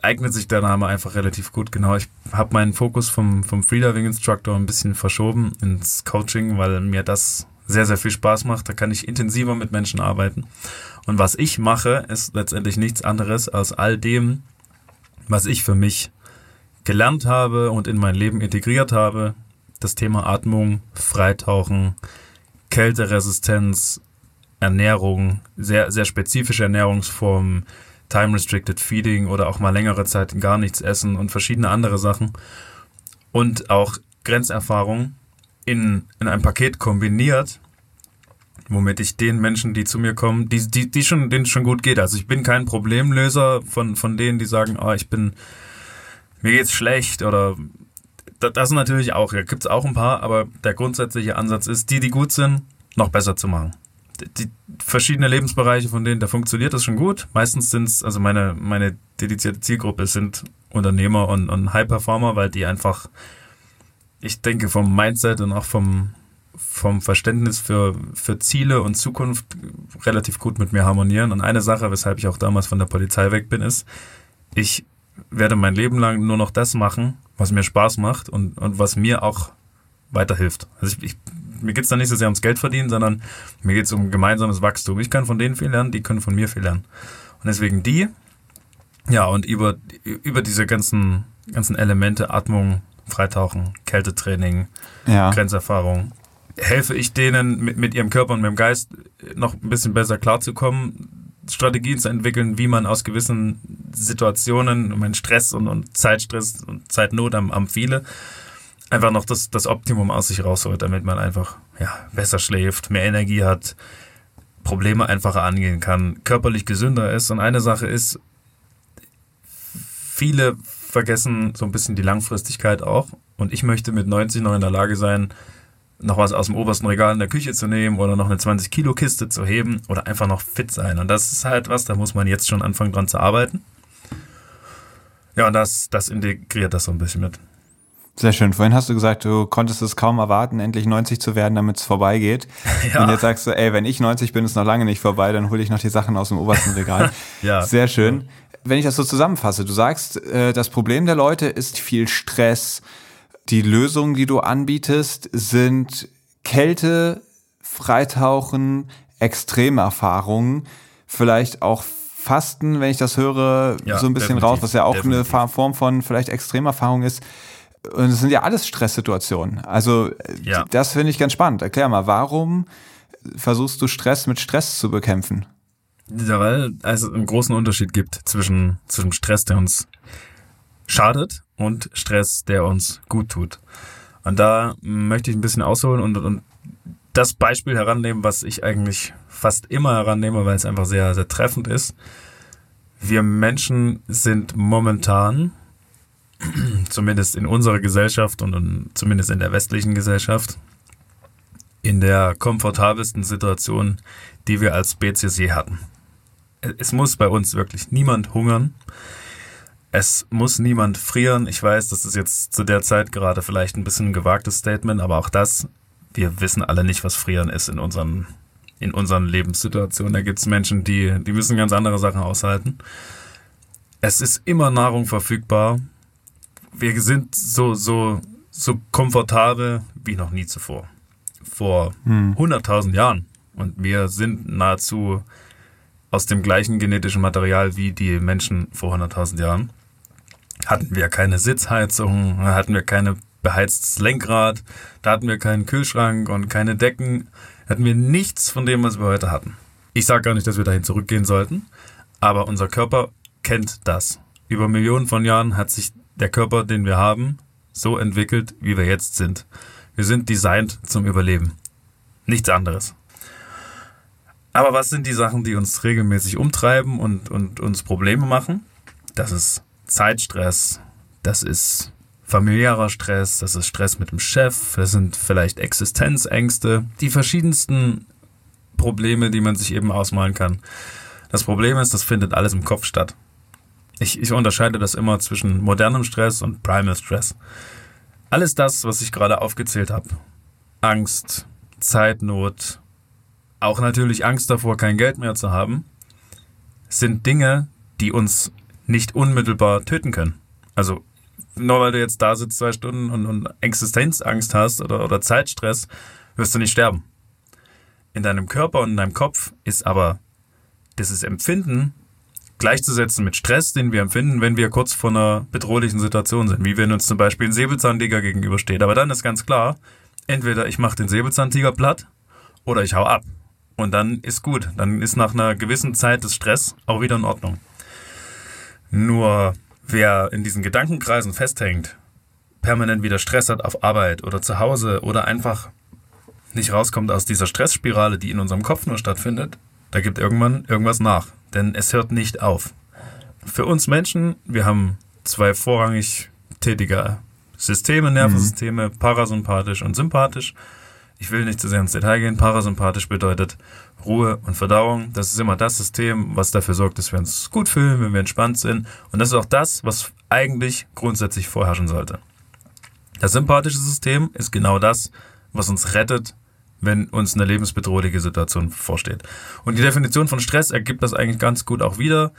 eignet sich der Name einfach relativ gut. Genau, ich habe meinen Fokus vom, vom Freediving Instructor ein bisschen verschoben ins Coaching, weil mir das sehr, sehr viel Spaß macht. Da kann ich intensiver mit Menschen arbeiten. Und was ich mache, ist letztendlich nichts anderes als all dem, was ich für mich gelernt habe und in mein Leben integriert habe. Das Thema Atmung, Freitauchen, Kälteresistenz, Ernährung, sehr, sehr spezifische Ernährungsformen, Time-Restricted Feeding oder auch mal längere Zeit gar nichts essen und verschiedene andere Sachen. Und auch Grenzerfahrung in, in einem Paket kombiniert, womit ich den Menschen, die zu mir kommen, die, die, die schon, denen schon gut geht. Also ich bin kein Problemlöser von, von denen, die sagen, oh, ich bin, mir geht's schlecht oder das natürlich auch, ja, gibt's auch ein paar, aber der grundsätzliche Ansatz ist, die, die gut sind, noch besser zu machen. Die verschiedene Lebensbereiche von denen, da funktioniert das schon gut. Meistens sind's, also meine, meine dedizierte Zielgruppe sind Unternehmer und, und High-Performer, weil die einfach, ich denke, vom Mindset und auch vom, vom Verständnis für, für Ziele und Zukunft relativ gut mit mir harmonieren. Und eine Sache, weshalb ich auch damals von der Polizei weg bin, ist, ich werde mein Leben lang nur noch das machen, was mir Spaß macht und, und was mir auch weiterhilft. Also ich, ich, mir geht's da nicht so sehr ums Geld verdienen, sondern mir geht's um gemeinsames Wachstum. Ich kann von denen viel lernen, die können von mir viel lernen. Und deswegen die, ja, und über, über diese ganzen, ganzen Elemente, Atmung, Freitauchen, Kältetraining, ja. Grenzerfahrung, helfe ich denen mit, mit ihrem Körper und mit dem Geist noch ein bisschen besser klarzukommen, Strategien zu entwickeln, wie man aus gewissen Situationen, um Stress und, und Zeitstress und Zeitnot am, am viele, einfach noch das, das Optimum aus sich rausholt, damit man einfach ja, besser schläft, mehr Energie hat, Probleme einfacher angehen kann, körperlich gesünder ist. Und eine Sache ist, viele vergessen so ein bisschen die Langfristigkeit auch. Und ich möchte mit 90 noch in der Lage sein, noch was aus dem obersten Regal in der Küche zu nehmen oder noch eine 20 Kilo Kiste zu heben oder einfach noch fit sein. Und das ist halt was, da muss man jetzt schon anfangen dran zu arbeiten. Ja, und das, das integriert das so ein bisschen mit. Sehr schön. Vorhin hast du gesagt, du konntest es kaum erwarten, endlich 90 zu werden, damit es vorbeigeht. (laughs) Ja. Und jetzt sagst du, ey, wenn ich 90 bin, ist noch lange nicht vorbei, dann hole ich noch die Sachen aus dem obersten Regal. (laughs) ja. Sehr schön. Wenn ich das so zusammenfasse, du sagst, äh, das Problem der Leute ist viel Stress, die Lösungen, die du anbietest, sind Kälte, Freitauchen, Extremerfahrungen, vielleicht auch Fasten, wenn ich das höre, ja, so ein bisschen raus, was ja auch definitiv. eine Form von vielleicht Extremerfahrung ist. Und es sind ja alles Stresssituationen. Also ja. das finde ich ganz spannend. Erklär mal, warum versuchst du Stress mit Stress zu bekämpfen? Ja, weil es einen großen Unterschied gibt zwischen, zwischen Stress, der uns schadet und Stress, der uns gut tut. Und da möchte ich ein bisschen ausholen und, und das Beispiel herannehmen, was ich eigentlich fast immer herannehme, weil es einfach sehr, sehr treffend ist. Wir Menschen sind momentan, (clears throat) zumindest in unserer Gesellschaft und in, zumindest in der westlichen Gesellschaft, in der komfortabelsten Situation, die wir als Spezies je hatten. Es muss bei uns wirklich niemand hungern. Es muss niemand frieren. Ich weiß, das ist jetzt zu der Zeit gerade vielleicht ein bisschen ein gewagtes Statement, aber auch das, wir wissen alle nicht, was frieren ist in unseren, in unseren Lebenssituationen. Da gibt es Menschen, die, die müssen ganz andere Sachen aushalten. Es ist immer Nahrung verfügbar. Wir sind so, so, so komfortabel wie noch nie zuvor. Vor hm. 100.000 Jahren. Und wir sind nahezu aus dem gleichen genetischen Material wie die Menschen vor 100.000 Jahren hatten wir keine Sitzheizung, hatten wir keine beheiztes Lenkrad, da hatten wir keinen Kühlschrank und keine Decken, hatten wir nichts von dem, was wir heute hatten. Ich sage gar nicht, dass wir dahin zurückgehen sollten, aber unser Körper kennt das. Über Millionen von Jahren hat sich der Körper, den wir haben, so entwickelt, wie wir jetzt sind. Wir sind designt zum Überleben. Nichts anderes. Aber was sind die Sachen, die uns regelmäßig umtreiben und, und uns Probleme machen? Das ist Zeitstress, das ist familiärer Stress, das ist Stress mit dem Chef, das sind vielleicht Existenzängste, die verschiedensten Probleme, die man sich eben ausmalen kann. Das Problem ist, das findet alles im Kopf statt. Ich, ich unterscheide das immer zwischen modernem Stress und Primal Stress. Alles das, was ich gerade aufgezählt habe. Angst, Zeitnot, auch natürlich Angst davor, kein Geld mehr zu haben, sind Dinge, die uns nicht unmittelbar töten können. Also nur weil du jetzt da sitzt zwei Stunden und, und Existenzangst hast oder, oder Zeitstress, wirst du nicht sterben. In deinem Körper und in deinem Kopf ist aber dieses Empfinden gleichzusetzen mit Stress, den wir empfinden, wenn wir kurz vor einer bedrohlichen Situation sind, wie wenn uns zum Beispiel ein Säbelzahntiger gegenübersteht. Aber dann ist ganz klar, entweder ich mache den Säbelzahntiger platt oder ich hau ab. Und dann ist gut. Dann ist nach einer gewissen Zeit des Stress auch wieder in Ordnung. Nur wer in diesen Gedankenkreisen festhängt, permanent wieder Stress hat auf Arbeit oder zu Hause oder einfach nicht rauskommt aus dieser Stressspirale, die in unserem Kopf nur stattfindet, da gibt irgendwann irgendwas nach. Denn es hört nicht auf. Für uns Menschen, wir haben zwei vorrangig tätige Systeme, Nervensysteme, mhm. parasympathisch und sympathisch. Ich will nicht zu sehr ins Detail gehen. Parasympathisch bedeutet Ruhe und Verdauung. Das ist immer das System, was dafür sorgt, dass wir uns gut fühlen, wenn wir entspannt sind. Und das ist auch das, was eigentlich grundsätzlich vorherrschen sollte. Das sympathische System ist genau das, was uns rettet, wenn uns eine lebensbedrohliche Situation vorsteht. Und die Definition von Stress ergibt das eigentlich ganz gut auch wieder.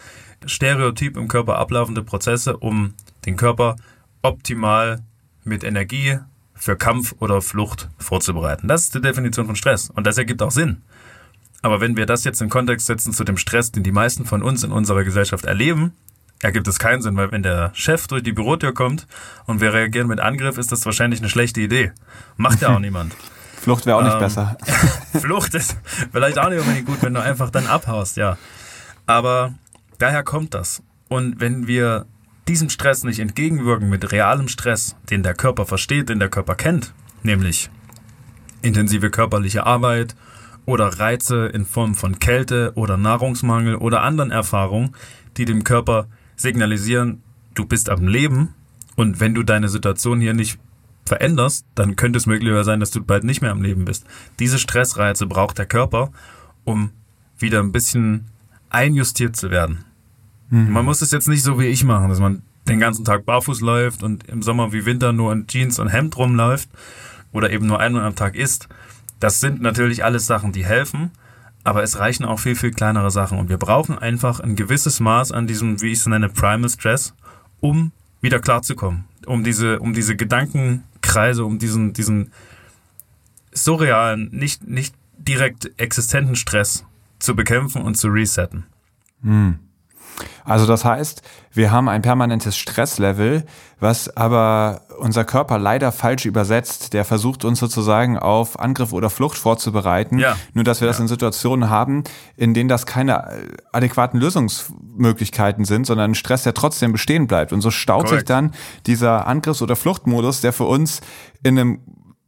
Stereotyp im Körper ablaufende Prozesse, um den Körper optimal mit Energie für Kampf oder Flucht vorzubereiten. Das ist die Definition von Stress und das ergibt auch Sinn. Aber wenn wir das jetzt in Kontext setzen zu dem Stress, den die meisten von uns in unserer Gesellschaft erleben, ergibt es keinen Sinn, weil wenn der Chef durch die Bürotür kommt und wir reagieren mit Angriff, ist das wahrscheinlich eine schlechte Idee. Macht ja auch (laughs) niemand. Flucht wäre auch nicht ähm, besser. (laughs) Flucht ist vielleicht auch nicht unbedingt gut, wenn du einfach dann abhaust, ja. Aber daher kommt das. Und wenn wir diesem Stress nicht entgegenwirken mit realem Stress, den der Körper versteht, den der Körper kennt, nämlich intensive körperliche Arbeit oder Reize in Form von Kälte oder Nahrungsmangel oder anderen Erfahrungen, die dem Körper signalisieren, du bist am Leben und wenn du deine Situation hier nicht veränderst, dann könnte es möglicherweise sein, dass du bald nicht mehr am Leben bist. Diese Stressreize braucht der Körper, um wieder ein bisschen einjustiert zu werden. Mhm. Man muss es jetzt nicht so wie ich machen, dass man den ganzen Tag barfuß läuft und im Sommer wie Winter nur in Jeans und Hemd rumläuft oder eben nur einmal am Tag isst. Das sind natürlich alles Sachen, die helfen, aber es reichen auch viel, viel kleinere Sachen. Und wir brauchen einfach ein gewisses Maß an diesem, wie ich es nenne, Primal Stress, um wieder klarzukommen. Um diese, um diese Gedankenkreise, um diesen, diesen surrealen, nicht, nicht direkt existenten Stress zu bekämpfen und zu resetten. Hm. Also das heißt, wir haben ein permanentes Stresslevel, was aber unser Körper leider falsch übersetzt. Der versucht uns sozusagen auf Angriff oder Flucht vorzubereiten. Ja. Nur dass wir ja. das in Situationen haben, in denen das keine adäquaten Lösungsmöglichkeiten sind, sondern ein Stress, der trotzdem bestehen bleibt. Und so staut Correct. sich dann dieser Angriffs- oder Fluchtmodus, der für uns in einem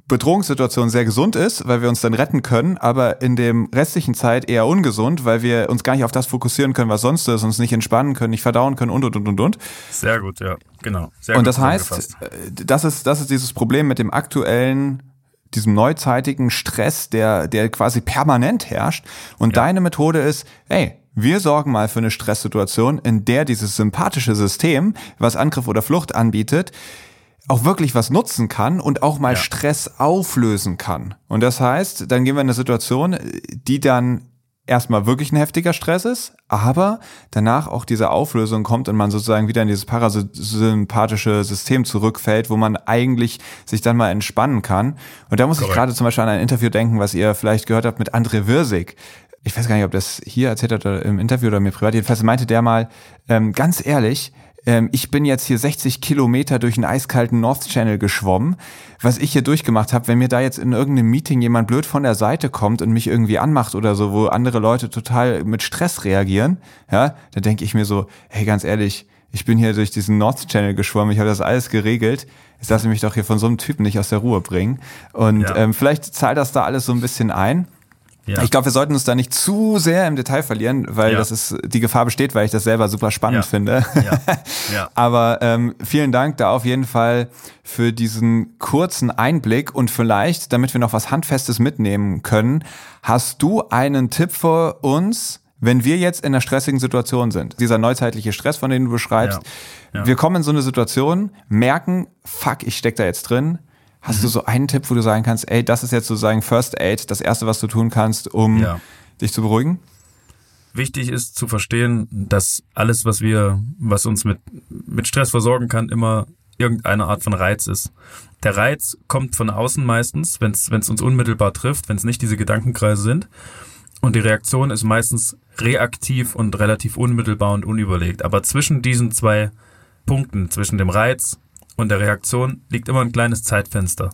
Bedrohungssituation sehr gesund ist, weil wir uns dann retten können, aber in dem restlichen Zeit eher ungesund, weil wir uns gar nicht auf das fokussieren können, was sonst ist, uns nicht entspannen können, nicht verdauen können und und und und und. Sehr gut, ja, genau. Sehr und das heißt, äh, das ist das ist dieses Problem mit dem aktuellen diesem neuzeitigen Stress, der der quasi permanent herrscht und ja. deine Methode ist, ey, wir sorgen mal für eine Stresssituation, in der dieses sympathische System, was Angriff oder Flucht anbietet, auch wirklich was nutzen kann und auch mal ja. Stress auflösen kann. Und das heißt, dann gehen wir in eine Situation, die dann erstmal wirklich ein heftiger Stress ist, aber danach auch diese Auflösung kommt und man sozusagen wieder in dieses parasympathische System zurückfällt, wo man eigentlich sich dann mal entspannen kann. Und da muss Correct. ich gerade zum Beispiel an ein Interview denken, was ihr vielleicht gehört habt mit André Wirsig. Ich weiß gar nicht, ob das hier erzählt hat oder im Interview oder mir privat. Jedenfalls meinte der mal, ähm, ganz ehrlich, ähm, ich bin jetzt hier 60 Kilometer durch einen eiskalten North Channel geschwommen. Was ich hier durchgemacht habe, wenn mir da jetzt in irgendeinem Meeting jemand blöd von der Seite kommt und mich irgendwie anmacht oder so, wo andere Leute total mit Stress reagieren, ja, dann denke ich mir so, hey, ganz ehrlich, ich bin hier durch diesen North Channel geschwommen, ich habe das alles geregelt. Jetzt lasse ich mich doch hier von so einem Typen nicht aus der Ruhe bringen. Und ja. ähm, vielleicht zahlt das da alles so ein bisschen ein. Ja. Ich glaube, wir sollten uns da nicht zu sehr im Detail verlieren, weil ja. das ist die Gefahr besteht, weil ich das selber super spannend ja. finde. (laughs) Ja. Aber ähm, vielen Dank da auf jeden Fall für diesen kurzen Einblick und vielleicht, damit wir noch was Handfestes mitnehmen können, hast du einen Tipp für uns, wenn wir jetzt in einer stressigen Situation sind? Dieser neuzeitliche Stress, von dem du beschreibst. Wir kommen in so eine Situation, merken, fuck, ich steck da jetzt drin Hast mhm. du so einen Tipp, wo du sagen kannst, ey, das ist jetzt sozusagen First Aid, das erste, was du tun kannst, um ja. dich zu beruhigen? wichtig ist zu verstehen, dass alles, was wir, was uns mit, mit Stress versorgen kann, immer irgendeine Art von Reiz ist. Der Reiz kommt von außen meistens, wenn es uns unmittelbar trifft, wenn es nicht diese Gedankenkreise sind. Und die Reaktion ist meistens reaktiv und relativ unmittelbar und unüberlegt. Aber zwischen diesen zwei Punkten, zwischen dem Reiz und der Reaktion, liegt immer ein kleines Zeitfenster.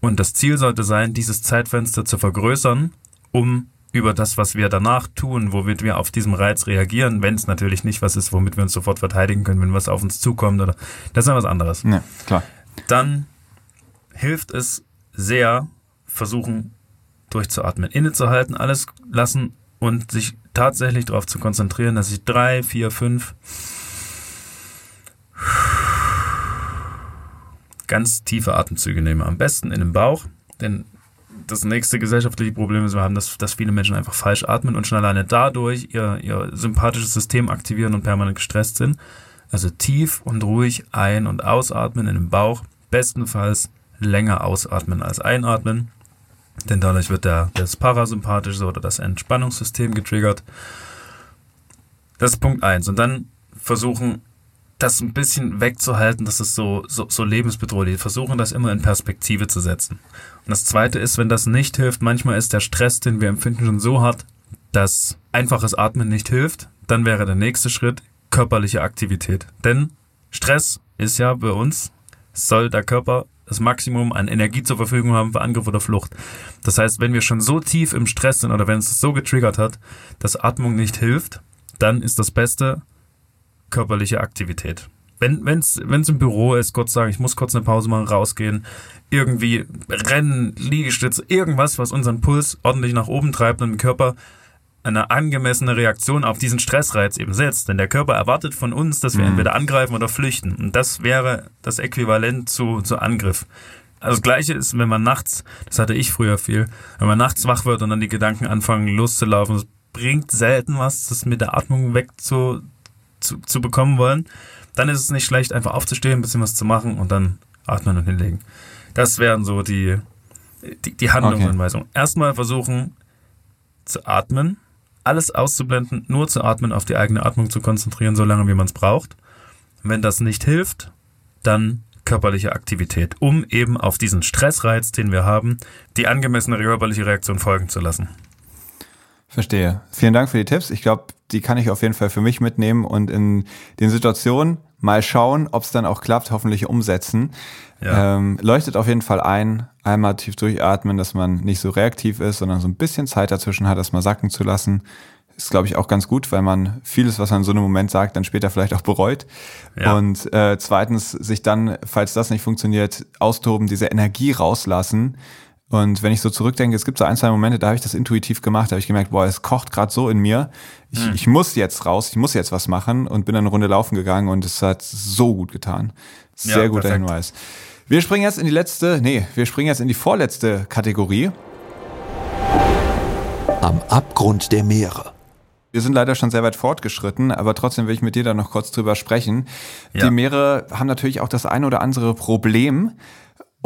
Und das Ziel sollte sein, dieses Zeitfenster zu vergrößern, um über das, was wir danach tun, womit wir auf diesen Reiz reagieren, wenn es natürlich nicht was ist, womit wir uns sofort verteidigen können, wenn was auf uns zukommt oder das ist ja was anderes. Ja, klar. Dann hilft es sehr, versuchen durchzuatmen, innezuhalten, alles lassen und sich tatsächlich darauf zu konzentrieren, dass ich drei, vier, fünf ganz tiefe Atemzüge nehme. Am besten in den Bauch, denn das nächste gesellschaftliche Problem ist, wir haben, dass, dass viele Menschen einfach falsch atmen und schon alleine dadurch ihr, ihr sympathisches System aktivieren und permanent gestresst sind. Also tief und ruhig ein- und ausatmen in den Bauch. Bestenfalls länger ausatmen als einatmen. Denn dadurch wird der, das Parasympathische oder das Entspannungssystem getriggert. Das ist Punkt eins Und dann versuchen, das ein bisschen wegzuhalten, dass es so, so, so lebensbedrohlich ist. Versuchen, das immer in Perspektive zu setzen. Und das zweite ist, wenn das nicht hilft, manchmal ist der Stress, den wir empfinden, schon so hart, dass einfaches Atmen nicht hilft. Dann wäre der nächste Schritt körperliche Aktivität. Denn Stress ist ja bei uns, soll der Körper das Maximum an Energie zur Verfügung haben für Angriff oder Flucht. Das heißt, wenn wir schon so tief im Stress sind oder wenn es so getriggert hat, dass Atmung nicht hilft, dann ist das Beste körperliche Aktivität. Wenn es wenn's im Büro ist, kurz sagen, ich muss kurz eine Pause machen, rausgehen, irgendwie rennen, Liegestütze, irgendwas, was unseren Puls ordentlich nach oben treibt und den Körper eine angemessene Reaktion auf diesen Stressreiz eben setzt. Denn der Körper erwartet von uns, dass wir mhm. entweder angreifen oder flüchten. Und das wäre das Äquivalent zu, zu Angriff. Also das Gleiche ist, wenn man nachts, das hatte ich früher viel, wenn man nachts wach wird und dann die Gedanken anfangen loszulaufen, das bringt selten was, das mit der Atmung weg zu, zu, bekommen wollen. Dann ist es nicht schlecht, einfach aufzustehen, ein bisschen was zu machen und dann atmen und hinlegen. Das wären so die, die, die Handlungsanweisungen. Okay. Erstmal versuchen zu atmen, alles auszublenden, nur zu atmen, auf die eigene Atmung zu konzentrieren, so lange wie man es braucht. Wenn das nicht hilft, dann körperliche Aktivität, um eben auf diesen Stressreiz, den wir haben, die angemessene körperliche Reaktion folgen zu lassen. Verstehe. Vielen Dank für die Tipps. Ich glaube, die kann ich auf jeden Fall für mich mitnehmen und in den Situationen mal schauen, ob es dann auch klappt, hoffentlich umsetzen. Ja. Ähm, leuchtet auf jeden Fall ein, einmal tief durchatmen, dass man nicht so reaktiv ist, sondern so ein bisschen Zeit dazwischen hat, das mal sacken zu lassen. Ist, glaube ich, auch ganz gut, weil man vieles, was man in so einem Moment sagt, dann später vielleicht auch bereut. Ja. Und äh, zweitens, sich dann, falls das nicht funktioniert, austoben, diese Energie rauslassen. Und wenn ich so zurückdenke, es gibt so ein, zwei Momente, da habe ich das intuitiv gemacht, da habe ich gemerkt, boah, es kocht gerade so in mir. Ich, hm. ich muss jetzt raus, ich muss jetzt was machen und bin dann eine Runde laufen gegangen und es hat so gut getan. Sehr ja, guter perfekt. Hinweis. Wir springen jetzt in die letzte, nee, wir springen jetzt in die vorletzte Kategorie. Am Abgrund der Meere. Wir sind leider schon sehr weit fortgeschritten, aber trotzdem will ich mit dir da noch kurz drüber sprechen. Ja. Die Meere haben natürlich auch das ein oder andere Problem.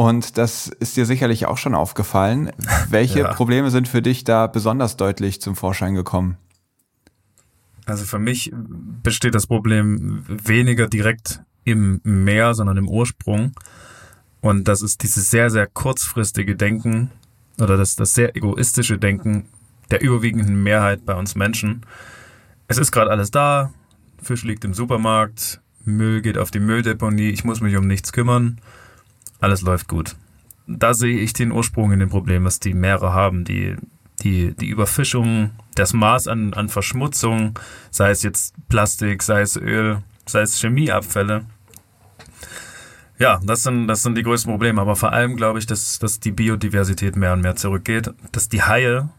Und das ist dir sicherlich auch schon aufgefallen. Welche ja. Probleme sind für dich da besonders deutlich zum Vorschein gekommen? Also für mich besteht das Problem weniger direkt im Meer, sondern im Ursprung. Und das ist dieses sehr, sehr kurzfristige Denken oder das, das sehr egoistische Denken der überwiegenden Mehrheit bei uns Menschen. Es ist gerade alles da, Fisch liegt im Supermarkt, Müll geht auf die Mülldeponie, ich muss mich um nichts kümmern, alles läuft gut. Da sehe ich den Ursprung in dem Problem, was die Meere haben, die, die, die Überfischung, das Maß an, an Verschmutzung, sei es jetzt Plastik, sei es Öl, sei es Chemieabfälle. Ja, das sind, das sind die größten Probleme. Aber vor allem glaube ich, dass, dass die Biodiversität mehr und mehr zurückgeht, dass die Haie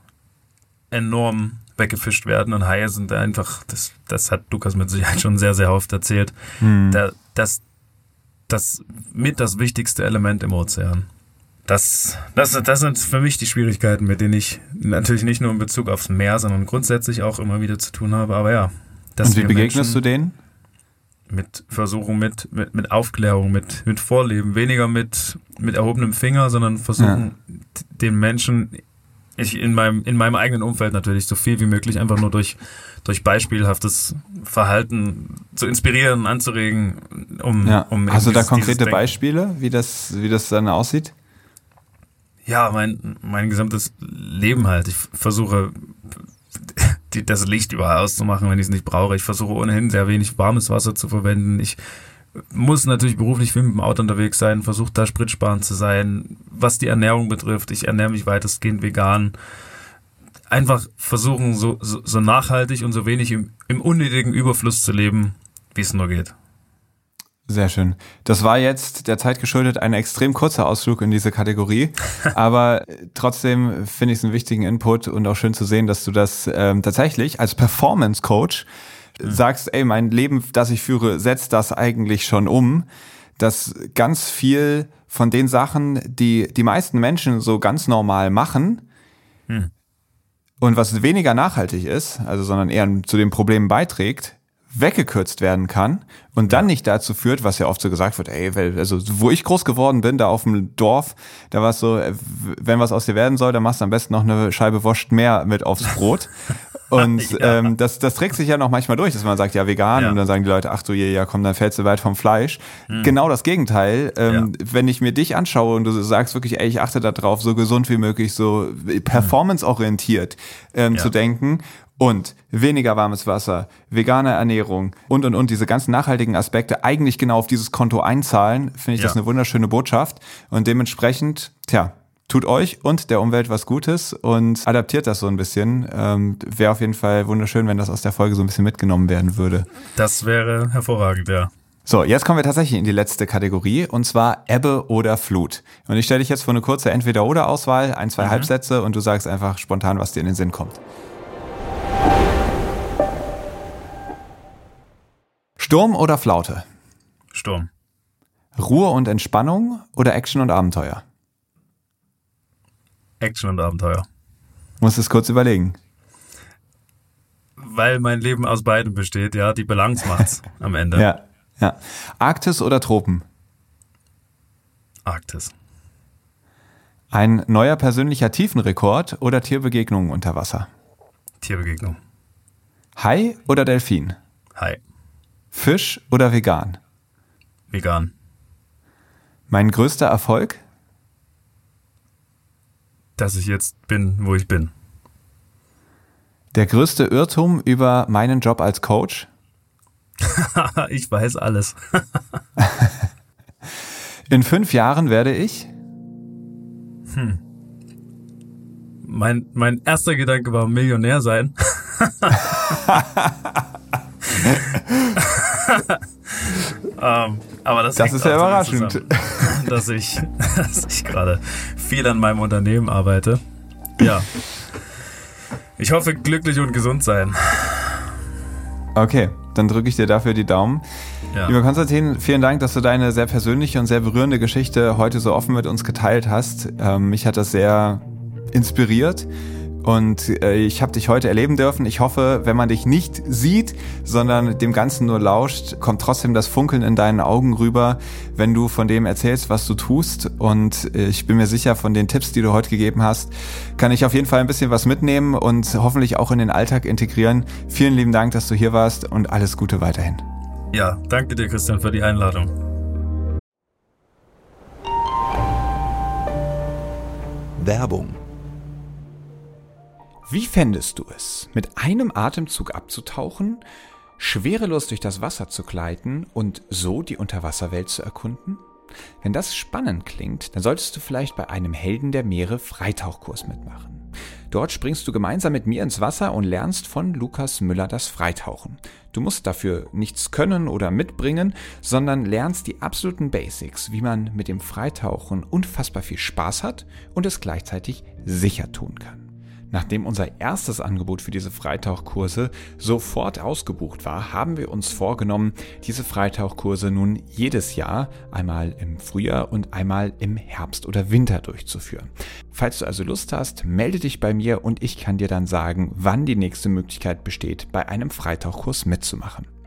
enorm weggefischt werden und Haie sind einfach, das, das hat Lukas mit Sicherheit schon sehr, sehr oft erzählt, hm. da, das, das mit das wichtigste Element im Ozean. Das, das, das sind für mich die Schwierigkeiten, mit denen ich natürlich nicht nur in Bezug aufs Meer, sondern grundsätzlich auch immer wieder zu tun habe. Aber ja. Und wie begegnest Menschen, du denen? mit Versuchung, mit, mit, mit Aufklärung, mit, mit Vorleben, weniger mit, mit erhobenem Finger, sondern versuchen, ja. den Menschen ich in meinem, in meinem eigenen Umfeld natürlich so viel wie möglich einfach nur durch, durch beispielhaftes Verhalten zu inspirieren, anzuregen, um, Ja. um Hast du da konkrete Beispiele, wie das, wie das dann aussieht? Ja, mein, mein gesamtes Leben halt. Ich versuche, die, das Licht überall auszumachen, wenn ich es nicht brauche. Ich versuche ohnehin sehr wenig warmes Wasser zu verwenden. Ich muss natürlich beruflich viel mit dem Auto unterwegs sein, versuche da spritsparend zu sein. Was die Ernährung betrifft, ich ernähre mich weitestgehend vegan. Einfach versuchen, so, so, so nachhaltig und so wenig im, im unnötigen Überfluss zu leben, wie es nur geht. Sehr schön. Das war jetzt der Zeit geschuldet ein extrem kurzer Ausflug in diese Kategorie, (laughs) aber trotzdem finde ich es einen wichtigen Input und auch schön zu sehen, dass du das ähm, tatsächlich als Performance Coach sagst, ey, mein Leben, das ich führe, setzt das eigentlich schon um, dass ganz viel von den Sachen, die die meisten Menschen so ganz normal machen, und was weniger nachhaltig ist, also sondern eher zu den Problemen beiträgt, weggekürzt werden kann und dann nicht dazu führt, was ja oft so gesagt wird, ey, weil, also wo ich groß geworden bin, da auf dem Dorf, da war es so, äh, wenn was aus dir werden soll, dann machst du am besten noch eine Scheibe Wurst mehr mit aufs Brot. (laughs) Und (laughs) Ja. ähm, das, das trägt sich ja noch manchmal durch, dass man sagt, ja, vegan, Ja. und dann sagen die Leute, ach du je, ja komm, dann fällst du weit vom Fleisch. Genau das Gegenteil. Ähm, Wenn ich mir dich anschaue und du sagst wirklich, ey, ich achte darauf, so gesund wie möglich, so performanceorientiert ähm, Ja. zu denken und weniger warmes Wasser, vegane Ernährung und und und diese ganzen nachhaltigen Aspekte eigentlich genau auf dieses Konto einzahlen, finde ich das Ja. eine wunderschöne Botschaft und dementsprechend, tja, tut euch und der Umwelt was Gutes und adaptiert das so ein bisschen. Ähm, Wäre auf jeden Fall wunderschön, wenn das aus der Folge so ein bisschen mitgenommen werden würde. Das wäre hervorragend, ja. So, jetzt kommen wir tatsächlich in die letzte Kategorie und zwar Ebbe oder Flut. Und ich stelle dich jetzt vor eine kurze Entweder-oder-Auswahl, ein, zwei Halbsätze und du sagst einfach spontan, was dir in den Sinn kommt. Sturm oder Flaute? Sturm. Ruhe und Entspannung oder Action und Abenteuer? Action und Abenteuer. Musst es kurz überlegen. Weil mein Leben aus beidem besteht, ja, die Balance macht's (laughs) am Ende. Ja, ja. Arktis oder Tropen? Arktis. Ein neuer persönlicher Tiefenrekord oder Tierbegegnungen unter Wasser? Tierbegegnung. Hai oder Delfin? Hi. Fisch oder vegan? Vegan. Mein größter Erfolg? Dass ich jetzt bin, wo ich bin. Der größte Irrtum über meinen Job als Coach? (laughs) ich weiß alles. (laughs) In fünf Jahren werde ich? Mein, mein erster Gedanke war Millionär sein. (laughs) ähm, aber das, Das ist ja überraschend. zusammen, Dass ich, (laughs) dass ich gerade viel an meinem Unternehmen arbeite. Ja. Ich hoffe, glücklich und gesund sein. Okay, dann drücke ich dir dafür die Daumen. Ja. Lieber Konstantin, vielen Dank, dass du deine sehr persönliche und sehr berührende Geschichte heute so offen mit uns geteilt hast. Ähm, mich hat das sehr inspiriert und äh, ich habe dich heute erleben dürfen. Ich hoffe, wenn man dich nicht sieht, sondern dem Ganzen nur lauscht, kommt trotzdem das Funkeln in deinen Augen rüber, wenn du von dem erzählst, was du tust. Und äh, ich bin mir sicher, von den Tipps, die du heute gegeben hast, kann ich auf jeden Fall ein bisschen was mitnehmen und hoffentlich auch in den Alltag integrieren. Vielen lieben Dank, dass du hier warst und alles Gute weiterhin. ja, danke dir, Christian, für die Einladung. Werbung. Wie fändest du es, mit einem Atemzug abzutauchen, schwerelos durch das Wasser zu gleiten und so die Unterwasserwelt zu erkunden? Wenn das spannend klingt, dann solltest du vielleicht bei einem Helden der Meere Freitauchkurs mitmachen. Dort springst du gemeinsam mit mir ins Wasser und lernst von Lukas Müller das Freitauchen. Du musst dafür nichts können oder mitbringen, sondern lernst die absoluten Basics, wie man mit dem Freitauchen unfassbar viel Spaß hat und es gleichzeitig sicher tun kann. Nachdem unser erstes Angebot für diese Freitauchkurse sofort ausgebucht war, haben wir uns vorgenommen, diese Freitauchkurse nun jedes Jahr, einmal im Frühjahr und einmal im Herbst oder Winter durchzuführen. Falls du also Lust hast, melde dich bei mir und ich kann dir dann sagen, wann die nächste Möglichkeit besteht, bei einem Freitauchkurs mitzumachen.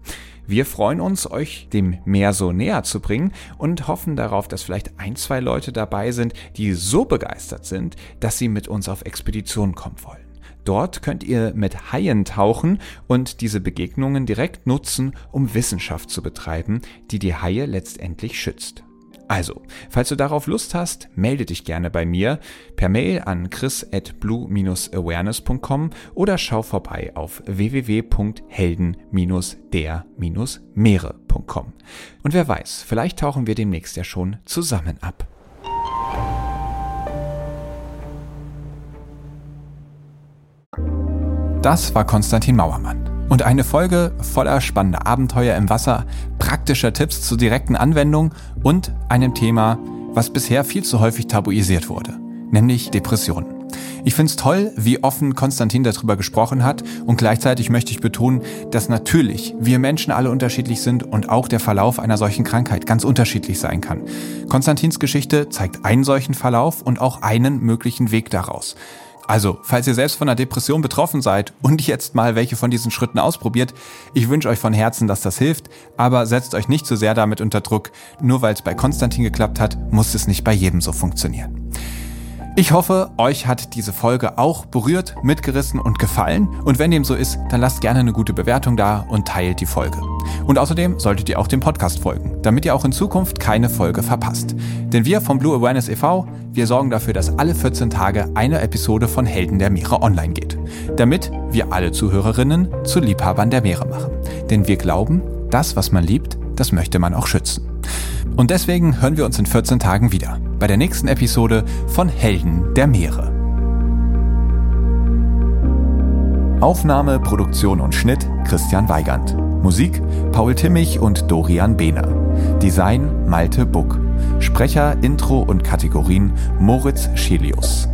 Wir freuen uns, euch dem Meer so näher zu bringen und hoffen darauf, dass vielleicht ein, zwei Leute dabei sind, die so begeistert sind, dass sie mit uns auf Expedition kommen wollen. Dort könnt ihr mit Haien tauchen und diese Begegnungen direkt nutzen, um Wissenschaft zu betreiben, die die Haie letztendlich schützt. Also, falls du darauf Lust hast, melde dich gerne bei mir per Mail an chris at blue-awareness.com oder schau vorbei auf www.helden-der-meere.com. Und wer weiß, vielleicht tauchen wir demnächst ja schon zusammen ab. Das war Konstantin Mauermann. Und eine Folge voller spannender Abenteuer im Wasser, praktischer Tipps zur direkten Anwendung und einem Thema, was bisher viel zu häufig tabuisiert wurde, nämlich Depressionen. Ich finde es toll, wie offen Konstantin darüber gesprochen hat und gleichzeitig möchte ich betonen, dass natürlich wir Menschen alle unterschiedlich sind und auch der Verlauf einer solchen Krankheit ganz unterschiedlich sein kann. Konstantins Geschichte zeigt einen solchen Verlauf und auch einen möglichen Weg daraus. Also, falls ihr selbst von einer Depression betroffen seid und jetzt mal welche von diesen Schritten ausprobiert, ich wünsche euch von Herzen, dass das hilft, aber setzt euch nicht zu so sehr damit unter Druck. Nur weil es bei Konstantin geklappt hat, muss es nicht bei jedem so funktionieren. Ich hoffe, euch hat diese Folge auch berührt, mitgerissen und gefallen. Und wenn dem so ist, dann lasst gerne eine gute Bewertung da und teilt die Folge. Und außerdem solltet ihr auch dem Podcast folgen, damit ihr auch in Zukunft keine Folge verpasst. Denn wir vom Blue Awareness e.V., wir sorgen dafür, dass alle 14 Tage eine Episode von Helden der Meere online geht. Damit wir alle Zuhörerinnen zu Liebhabern der Meere machen. Denn wir glauben, das, was man liebt, das möchte man auch schützen. Und deswegen hören wir uns in 14 Tagen wieder bei der nächsten Episode von Helden der Meere. Aufnahme, Produktion und Schnitt Christian Weigand. Musik Paul Timmich und Dorian Behner. Design Malte Buck. Sprecher, Intro und Kategorien Moritz Schelius.